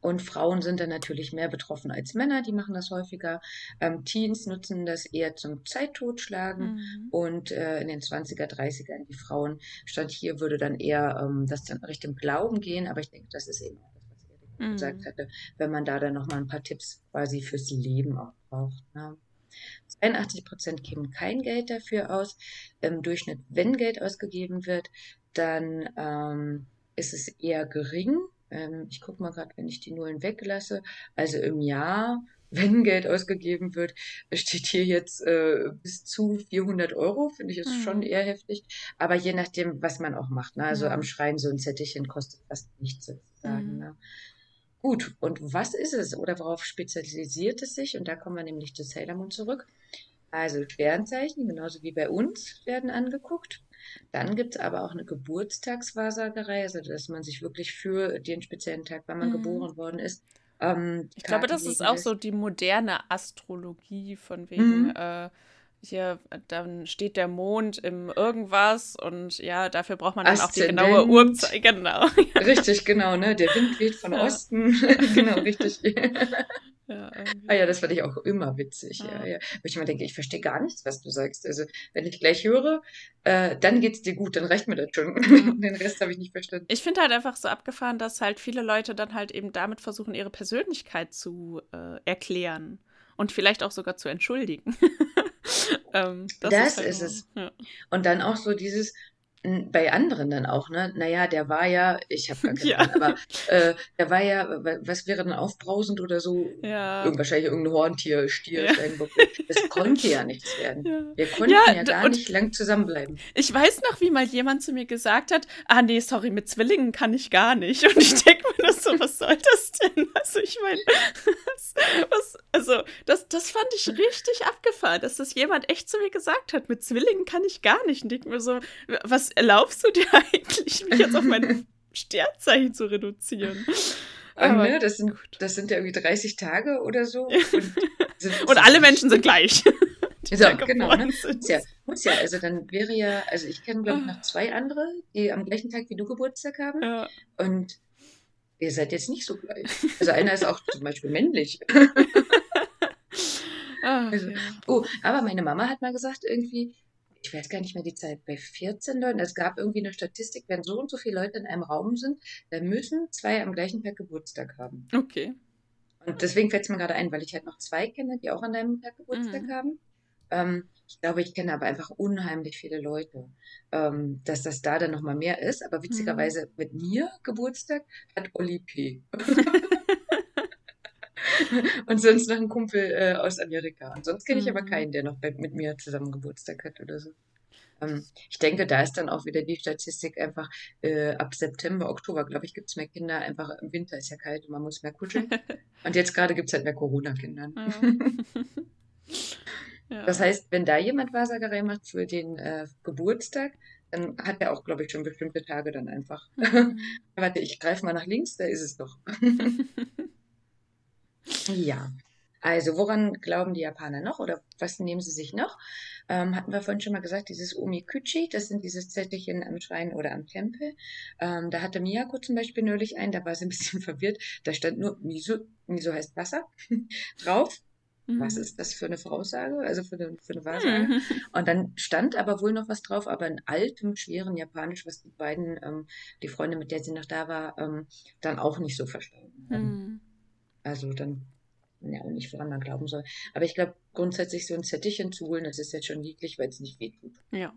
und Frauen sind dann natürlich mehr betroffen als Männer, die machen das häufiger. Ähm, Teens nutzen das eher zum Zeittotschlagen mhm. und äh, in den 20er, 30er die Frauen stand hier, würde dann eher ähm, das dann Richtung Glauben gehen, aber ich denke, das ist eben auch das, was Erik mhm. gesagt hatte, wenn man da dann nochmal ein paar Tipps quasi fürs Leben auch braucht. Ne? 82 Prozent geben kein Geld dafür aus. Im Durchschnitt, wenn Geld ausgegeben wird, dann ähm, ist es eher gering. Ähm, ich gucke mal gerade, wenn ich die Nullen weglasse. Also im Jahr, *laughs* wenn Geld ausgegeben wird, steht hier jetzt äh, bis zu 400 Euro. Finde ich ist mhm. schon eher heftig. Aber je nachdem, was man auch macht. Ne? Also ja. am Schrein so ein Zettelchen kostet fast nichts sozusagen. Mhm. Ne? Gut, und was ist es oder worauf spezialisiert es sich? Und da kommen wir nämlich zu Sailor Moon zurück. Also Sternzeichen, genauso wie bei uns, werden angeguckt. Dann gibt es aber auch eine Geburtstagswahrsagerei, also dass man sich wirklich für den speziellen Tag, wann man mhm. geboren worden ist, ähm, ich glaube, das ist auch so die moderne Astrologie von wegen, mhm. äh, hier, dann steht der Mond im irgendwas und ja, dafür braucht man dann Aszendent. auch die genaue Uhrzeit. Genau. *laughs* Richtig, genau, ne? Der Wind weht von ja. Osten. *laughs* genau, richtig. *laughs* Ja, ah ja, das fand ich auch immer witzig. Ja. Ja, ja. Weil ich immer denke, ich verstehe gar nichts, was du sagst. Also, wenn ich gleich höre, äh, dann geht's dir gut, dann reicht mir das schon. *laughs* Den Rest habe ich nicht verstanden. Ich finde halt einfach so abgefahren, dass halt viele Leute dann halt eben damit versuchen, ihre Persönlichkeit zu äh, erklären und vielleicht auch sogar zu entschuldigen. *laughs* ähm, das, das, ist, halt ist es. Ja. Und dann auch so dieses, bei anderen dann auch, ne? Naja, der war ja, ich habe gar *laughs* keine ja. Ahnung, aber äh, der war ja, was wäre denn aufbrausend oder so? Ja. Irgend, wahrscheinlich irgendein Horntier, Stier, ja. Steinbock. Das konnte ja nichts werden. Ja. Wir konnten ja, ja gar nicht lang zusammenbleiben. Ich weiß noch, wie mal jemand zu mir gesagt hat, ah nee, sorry, mit Zwillingen kann ich gar nicht. Und ich denke mir das so, was soll das denn? Also ich meine, was, also das, das fand ich richtig abgefahren, dass das jemand echt zu mir gesagt hat, mit Zwillingen kann ich gar nicht. Und denke mir so, was erlaubst du dir *laughs* eigentlich, mich jetzt auf mein *laughs* Sternzeichen zu reduzieren? Aber ne, das, sind, das sind ja irgendwie 30 Tage oder so. *laughs* Und, und alle Menschen sind gleich. so, genau. Ne? Muss, ja, muss ja, also dann wäre ja, also ich kenne, glaube ich, noch zwei andere, die am gleichen Tag wie du Geburtstag haben. Ja. Und ihr seid jetzt nicht so gleich. Also einer ist auch zum Beispiel männlich. Ach, also, ja. Oh, aber meine Mama hat mal gesagt, irgendwie, ich weiß gar nicht mehr die Zeit, bei 14 Leuten, es gab irgendwie eine Statistik, wenn so und so viele Leute in einem Raum sind, dann müssen zwei am gleichen Tag Geburtstag haben. Okay. Und deswegen fällt es mir gerade ein, weil ich halt noch zwei kenne, die auch an deinem Tag Geburtstag mhm. haben. Ähm, ich glaube, ich kenne aber einfach unheimlich viele Leute, ähm, dass das da dann nochmal mehr ist. Aber witzigerweise mhm. mit mir Geburtstag hat Olli P. *laughs* *laughs* und sonst noch ein Kumpel äh, aus Amerika. Und sonst kenne ich mhm. aber keinen, der noch bei, mit mir zusammen Geburtstag hat oder so. Ähm, ich denke, da ist dann auch wieder die Statistik einfach äh, ab September, Oktober, glaube ich, gibt es mehr Kinder. Einfach im Winter ist ja kalt und man muss mehr kuscheln. *laughs* und jetzt gerade gibt es halt mehr Corona-Kinder. *laughs* Ja. Das heißt, wenn da jemand Wahrsagerei macht für den äh, Geburtstag, dann hat er auch, glaube ich, schon bestimmte Tage dann einfach. Mhm. Warte, ich greife mal nach links, da ist es doch. Ja. Also, woran glauben die Japaner noch oder was nehmen sie sich noch? Ähm, hatten wir vorhin schon mal gesagt, dieses Omikuchi, das sind diese Zettelchen am Schrein oder am Tempel. Ähm, da hatte Miyako zum Beispiel neulich ein, da war sie ein bisschen *laughs* verwirrt. Da stand nur Miso, Miso heißt Wasser, *laughs* drauf. Mhm. Was ist das für eine Voraussage? Also für eine, für eine Wahrsage? Mhm. Und dann stand aber wohl noch was drauf, aber in altem, schweren Japanisch, was die beiden, ähm, die Freundin, mit der sie noch da war, ähm, dann auch nicht so verstanden haben. Mhm. Also dann ja auch nicht, woran man glauben soll. Aber ich glaube, grundsätzlich so ein Zettelchen zu holen, das ist jetzt schon niedlich, weil es nicht wehtut. Ja.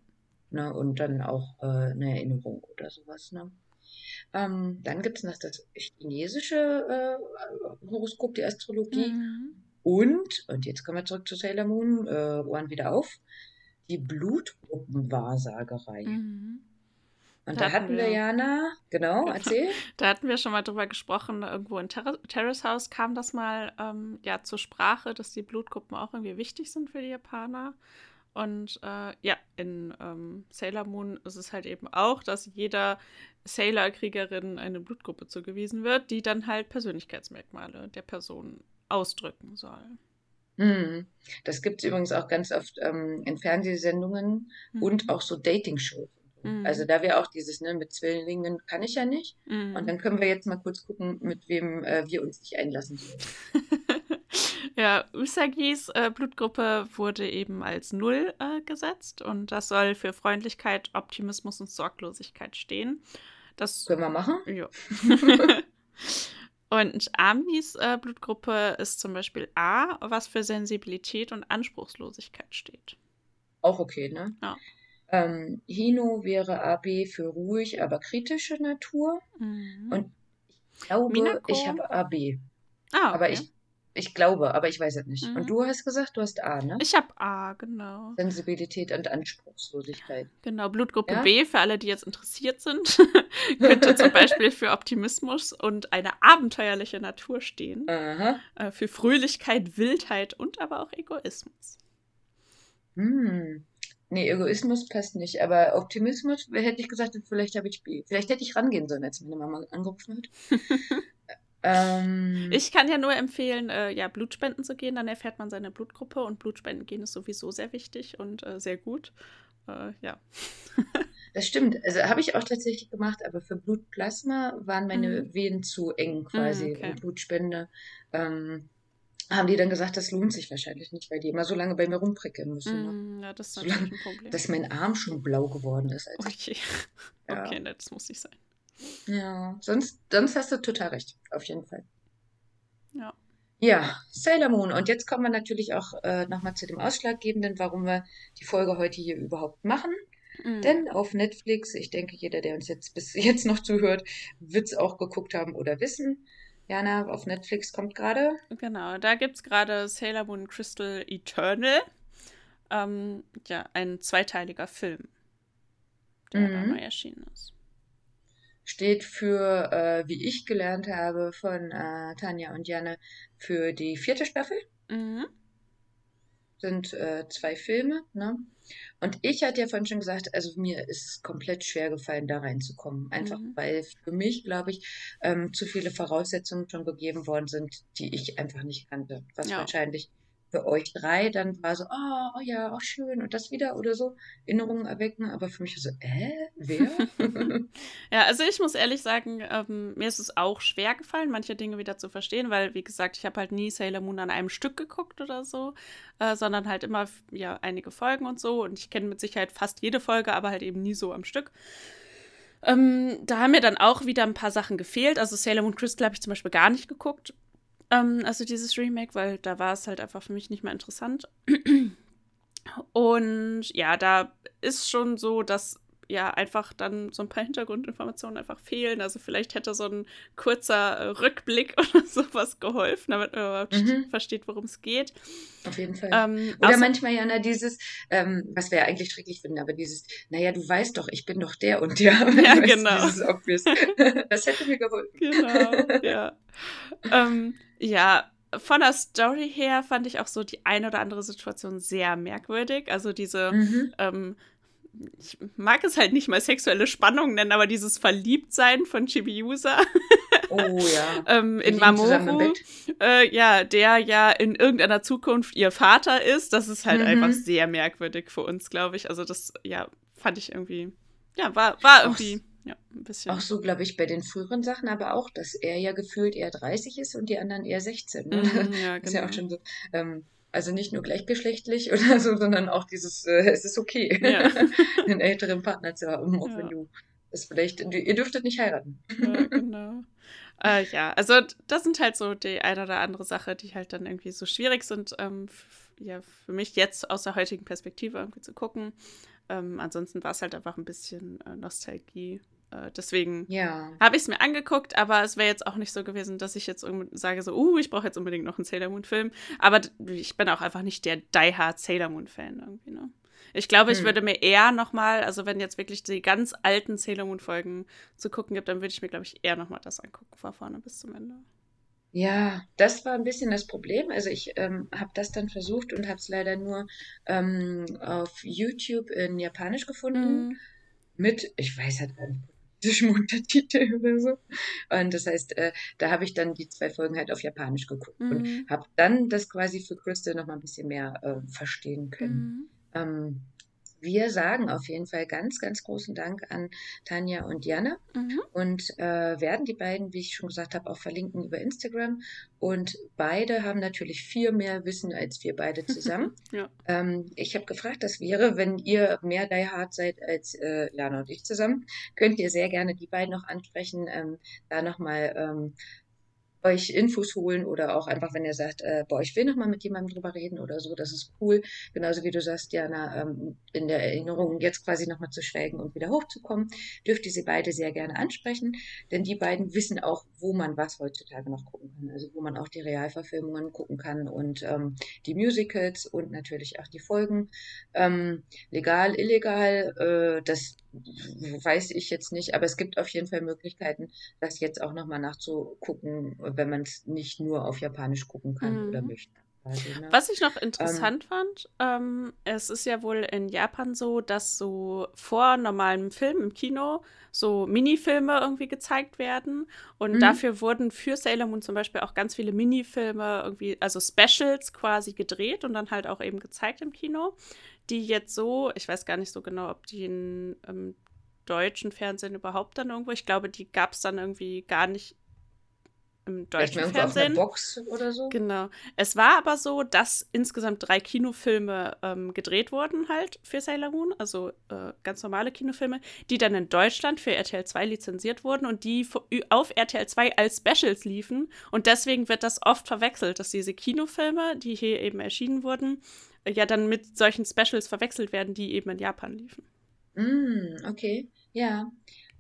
Ne? Und dann auch äh, eine Erinnerung oder sowas. Ne? Ähm, dann gibt es noch das chinesische äh, Horoskop, die Astrologie. Mhm. Und, und jetzt kommen wir zurück zu Sailor Moon, äh, Ohren wieder auf, die Blutgruppenwahrsagerei. Mhm. Und da, da hatten wir, wir, Jana, genau, erzähl. *laughs* Da hatten wir schon mal drüber gesprochen, irgendwo in Ter Terrace House kam das mal ähm, ja, zur Sprache, dass die Blutgruppen auch irgendwie wichtig sind für die Japaner. Und äh, ja, in ähm, Sailor Moon ist es halt eben auch, dass jeder Sailor-Kriegerin eine Blutgruppe zugewiesen wird, die dann halt Persönlichkeitsmerkmale der Person ausdrücken soll. Hm. Das gibt es übrigens auch ganz oft ähm, in Fernsehsendungen mhm. und auch so Dating-Shows. Mhm. Also da wäre auch dieses, ne, mit Zwillingen kann ich ja nicht. Mhm. Und dann können wir jetzt mal kurz gucken, mit wem äh, wir uns nicht einlassen *laughs* ja, Usagis äh, Blutgruppe wurde eben als Null äh, gesetzt und das soll für Freundlichkeit, Optimismus und Sorglosigkeit stehen. Das können wir machen. Ja. *laughs* Und Amis äh, Blutgruppe ist zum Beispiel A, was für Sensibilität und Anspruchslosigkeit steht. Auch okay, ne? Ja. Ähm, Hino wäre AB für ruhig, aber kritische Natur. Mhm. Und ich glaube, Minako. ich habe AB. Ah, okay. Aber ich ich glaube, aber ich weiß es nicht. Mhm. Und du hast gesagt, du hast A, ne? Ich habe A, genau. Sensibilität und Anspruchslosigkeit. Genau, Blutgruppe ja? B, für alle, die jetzt interessiert sind, *laughs* könnte zum Beispiel für Optimismus und eine abenteuerliche Natur stehen. Äh, für Fröhlichkeit, Wildheit und aber auch Egoismus. Hm. Nee, Egoismus passt nicht, aber Optimismus hätte ich gesagt, vielleicht habe ich. Vielleicht hätte ich rangehen sollen, als meine Mama angerufen hat. *laughs* Ähm, ich kann ja nur empfehlen, äh, ja, Blutspenden zu gehen, dann erfährt man seine Blutgruppe und Blutspenden gehen ist sowieso sehr wichtig und äh, sehr gut. Äh, ja. *laughs* das stimmt. Also habe ich auch tatsächlich gemacht, aber für Blutplasma waren meine mhm. Venen zu eng quasi. Mhm, okay. Und Blutspende ähm, haben die dann gesagt, das lohnt sich wahrscheinlich nicht, weil die immer so lange bei mir rumprickeln müssen. Ne? Mm, ja, das ist so lange, ein Problem. Dass mein Arm schon blau geworden ist. *laughs* okay, ja. okay, das muss nicht sein. Ja, sonst, sonst hast du total recht, auf jeden Fall. Ja. Ja, Sailor Moon. Und jetzt kommen wir natürlich auch äh, nochmal zu dem Ausschlaggebenden, warum wir die Folge heute hier überhaupt machen. Mhm. Denn auf Netflix, ich denke, jeder, der uns jetzt bis *laughs* jetzt noch zuhört, wird es auch geguckt haben oder wissen. Jana, auf Netflix kommt gerade. Genau, da gibt es gerade Sailor Moon Crystal Eternal. Ähm, ja, ein zweiteiliger Film, der mhm. da neu erschienen ist steht für, äh, wie ich gelernt habe von äh, Tanja und Janne, für die vierte Staffel. Mhm. Sind äh, zwei Filme, ne? Und ich hatte ja vorhin schon gesagt, also mir ist es komplett schwer gefallen, da reinzukommen. Einfach mhm. weil für mich, glaube ich, ähm, zu viele Voraussetzungen schon gegeben worden sind, die ich einfach nicht kannte. Was ja. wahrscheinlich für euch drei dann war so, oh, oh ja, auch oh schön und das wieder oder so, Erinnerungen erwecken, aber für mich so, äh, wer? *laughs* ja, also ich muss ehrlich sagen, ähm, mir ist es auch schwer gefallen, manche Dinge wieder zu verstehen, weil, wie gesagt, ich habe halt nie Sailor Moon an einem Stück geguckt oder so, äh, sondern halt immer ja einige Folgen und so und ich kenne mit Sicherheit fast jede Folge, aber halt eben nie so am Stück. Ähm, da haben mir dann auch wieder ein paar Sachen gefehlt. Also Sailor Moon Crystal habe ich zum Beispiel gar nicht geguckt. Ähm, also dieses Remake, weil da war es halt einfach für mich nicht mehr interessant. *clears throat* Und ja, da ist schon so, dass ja einfach dann so ein paar Hintergrundinformationen einfach fehlen. Also vielleicht hätte so ein kurzer äh, Rückblick *laughs* oder sowas geholfen, damit man überhaupt mhm. versteht, worum es geht. Auf jeden Fall. Ähm, oder manchmal ja, na, dieses, ähm, was wir ja eigentlich schrecklich finden, aber dieses, naja, du weißt doch, ich bin doch der und der. Ja, *laughs* genau. *laughs* Das hätte mir geholfen. Genau, ja. ähm, ja, von der Story her fand ich auch so die eine oder andere Situation sehr merkwürdig. Also diese mhm. ähm, ich mag es halt nicht mal sexuelle Spannung nennen, aber dieses Verliebtsein von Chibiusa. Oh ja. *laughs* ähm, in Mamoru. Äh, ja, der ja in irgendeiner Zukunft ihr Vater ist. Das ist halt mhm. einfach sehr merkwürdig für uns, glaube ich. Also das, ja, fand ich irgendwie, ja, war, war irgendwie. Ja, ein bisschen. Auch so, glaube ich, bei den früheren Sachen, aber auch, dass er ja gefühlt eher 30 ist und die anderen eher 16. Ne? Mm, ja, genau. *laughs* ist ja auch genau. schon so. Ähm, also nicht nur gleichgeschlechtlich *laughs* oder so, sondern auch dieses, äh, es ist okay, ja. *laughs* einen älteren Partner zu haben, auch ja. wenn du es vielleicht, ihr dürftet nicht heiraten. Ja, genau. äh, ja, also das sind halt so die eine oder andere Sache, die halt dann irgendwie so schwierig sind, ähm, ja, für mich jetzt aus der heutigen Perspektive irgendwie zu gucken. Ähm, ansonsten war es halt einfach ein bisschen äh, Nostalgie deswegen ja. habe ich es mir angeguckt, aber es wäre jetzt auch nicht so gewesen, dass ich jetzt sage so, uh, ich brauche jetzt unbedingt noch einen Sailor Moon Film. Aber ich bin auch einfach nicht der die Hard Sailor Moon Fan irgendwie, ne? Ich glaube, ich hm. würde mir eher nochmal, also wenn jetzt wirklich die ganz alten Sailor Moon Folgen zu gucken gibt, dann würde ich mir, glaube ich, eher nochmal das angucken, von vorne bis zum Ende. Ja, das war ein bisschen das Problem. Also ich ähm, habe das dann versucht und habe es leider nur ähm, auf YouTube in Japanisch gefunden. Mhm. Mit, ich weiß halt gar nicht, französischem *laughs* Untertitel oder so. Und das heißt, äh, da habe ich dann die zwei Folgen halt auf Japanisch geguckt mhm. und habe dann das quasi für Crystal noch mal ein bisschen mehr äh, verstehen können. Mhm. Ähm, wir sagen auf jeden Fall ganz, ganz großen Dank an Tanja und Janne mhm. und äh, werden die beiden, wie ich schon gesagt habe, auch verlinken über Instagram. Und beide haben natürlich viel mehr Wissen als wir beide zusammen. *laughs* ja. ähm, ich habe gefragt, das wäre, wenn ihr mehr Die Hard seid als äh, Jana und ich zusammen, könnt ihr sehr gerne die beiden noch ansprechen, ähm, da nochmal ähm, euch Infos holen oder auch einfach, wenn ihr sagt, äh, boah, ich will noch mal mit jemandem drüber reden oder so, das ist cool. Genauso wie du sagst, Jana, ähm, in der Erinnerung jetzt quasi noch mal zu schwelgen und wieder hochzukommen, dürft ihr sie beide sehr gerne ansprechen, denn die beiden wissen auch, wo man was heutzutage noch gucken kann, also wo man auch die Realverfilmungen gucken kann und ähm, die Musicals und natürlich auch die Folgen. Ähm, legal, illegal, äh, das weiß ich jetzt nicht, aber es gibt auf jeden Fall Möglichkeiten, das jetzt auch nochmal nachzugucken, wenn man es nicht nur auf Japanisch gucken kann mhm. oder möchte. Also, ne? Was ich noch interessant ähm, fand, ähm, es ist ja wohl in Japan so, dass so vor normalem Film im Kino so Minifilme irgendwie gezeigt werden. Und mhm. dafür wurden für Sailor Moon zum Beispiel auch ganz viele Minifilme irgendwie, also Specials quasi gedreht und dann halt auch eben gezeigt im Kino die jetzt so, ich weiß gar nicht so genau, ob die in im deutschen Fernsehen überhaupt dann irgendwo, ich glaube, die gab es dann irgendwie gar nicht im deutschen Fernsehen. Auf einer Box oder so. Genau. Es war aber so, dass insgesamt drei Kinofilme ähm, gedreht wurden halt für Sailor Moon, also äh, ganz normale Kinofilme, die dann in Deutschland für RTL 2 lizenziert wurden und die auf RTL 2 als Specials liefen. Und deswegen wird das oft verwechselt, dass diese Kinofilme, die hier eben erschienen wurden, ja dann mit solchen Specials verwechselt werden, die eben in Japan liefen. Mm, okay, ja.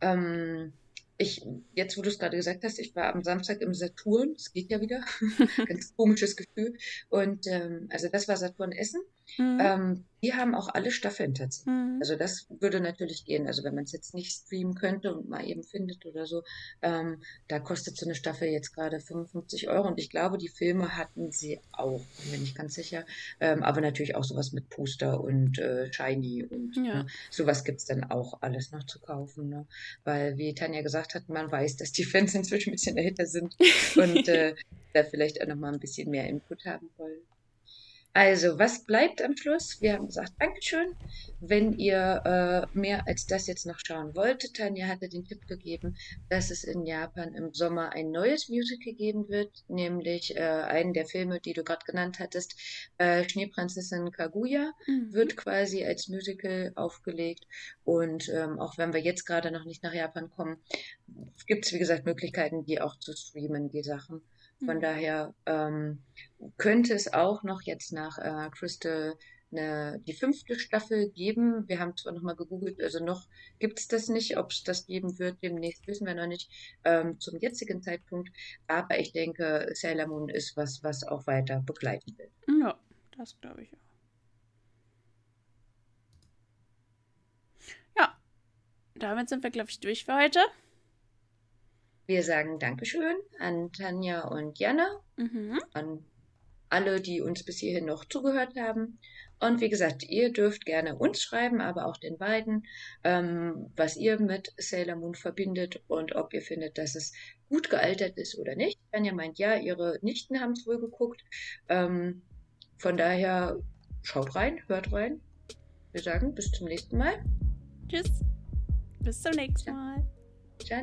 Ähm, ich, jetzt wo du es gerade gesagt hast, ich war am Samstag im Saturn, es geht ja wieder, *laughs* ganz komisches Gefühl. Und ähm, also das war Saturn Essen. Mhm. Ähm, die haben auch alle Staffeln tatsächlich. Mhm. Also das würde natürlich gehen. Also wenn man es jetzt nicht streamen könnte und mal eben findet oder so, ähm, da kostet so eine Staffel jetzt gerade 55 Euro. Und ich glaube, die Filme hatten sie auch, bin nicht ganz sicher. Ähm, aber natürlich auch sowas mit Poster und äh, Shiny und ja. ne, sowas gibt's dann auch alles noch zu kaufen. Ne? Weil, wie Tanja gesagt hat, man weiß, dass die Fans inzwischen ein bisschen älter sind *laughs* und äh, da vielleicht auch noch mal ein bisschen mehr Input haben wollen. Also, was bleibt am Schluss? Wir haben gesagt, Dankeschön. Wenn ihr äh, mehr als das jetzt noch schauen wolltet, Tanja hatte den Tipp gegeben, dass es in Japan im Sommer ein neues Musical geben wird, nämlich äh, einen der Filme, die du gerade genannt hattest, äh, Schneeprinzessin Kaguya, mhm. wird quasi als Musical aufgelegt. Und ähm, auch wenn wir jetzt gerade noch nicht nach Japan kommen, gibt es, wie gesagt, Möglichkeiten, die auch zu streamen, die Sachen. Von mhm. daher ähm, könnte es auch noch jetzt nach äh, Crystal eine, die fünfte Staffel geben. Wir haben zwar nochmal gegoogelt, also noch gibt es das nicht. Ob es das geben wird demnächst, wissen wir noch nicht ähm, zum jetzigen Zeitpunkt. Aber ich denke, Sailor Moon ist was, was auch weiter begleiten wird. Ja, das glaube ich auch. Ja, damit sind wir, glaube ich, durch für heute. Wir sagen Dankeschön an Tanja und Janne, mhm. an alle, die uns bis hierhin noch zugehört haben. Und wie gesagt, ihr dürft gerne uns schreiben, aber auch den beiden, ähm, was ihr mit Sailor Moon verbindet und ob ihr findet, dass es gut gealtert ist oder nicht. Tanja meint ja, ihre Nichten haben es wohl geguckt. Ähm, von daher schaut rein, hört rein. Wir sagen bis zum nächsten Mal. Tschüss. Bis zum nächsten Mal. Ciao.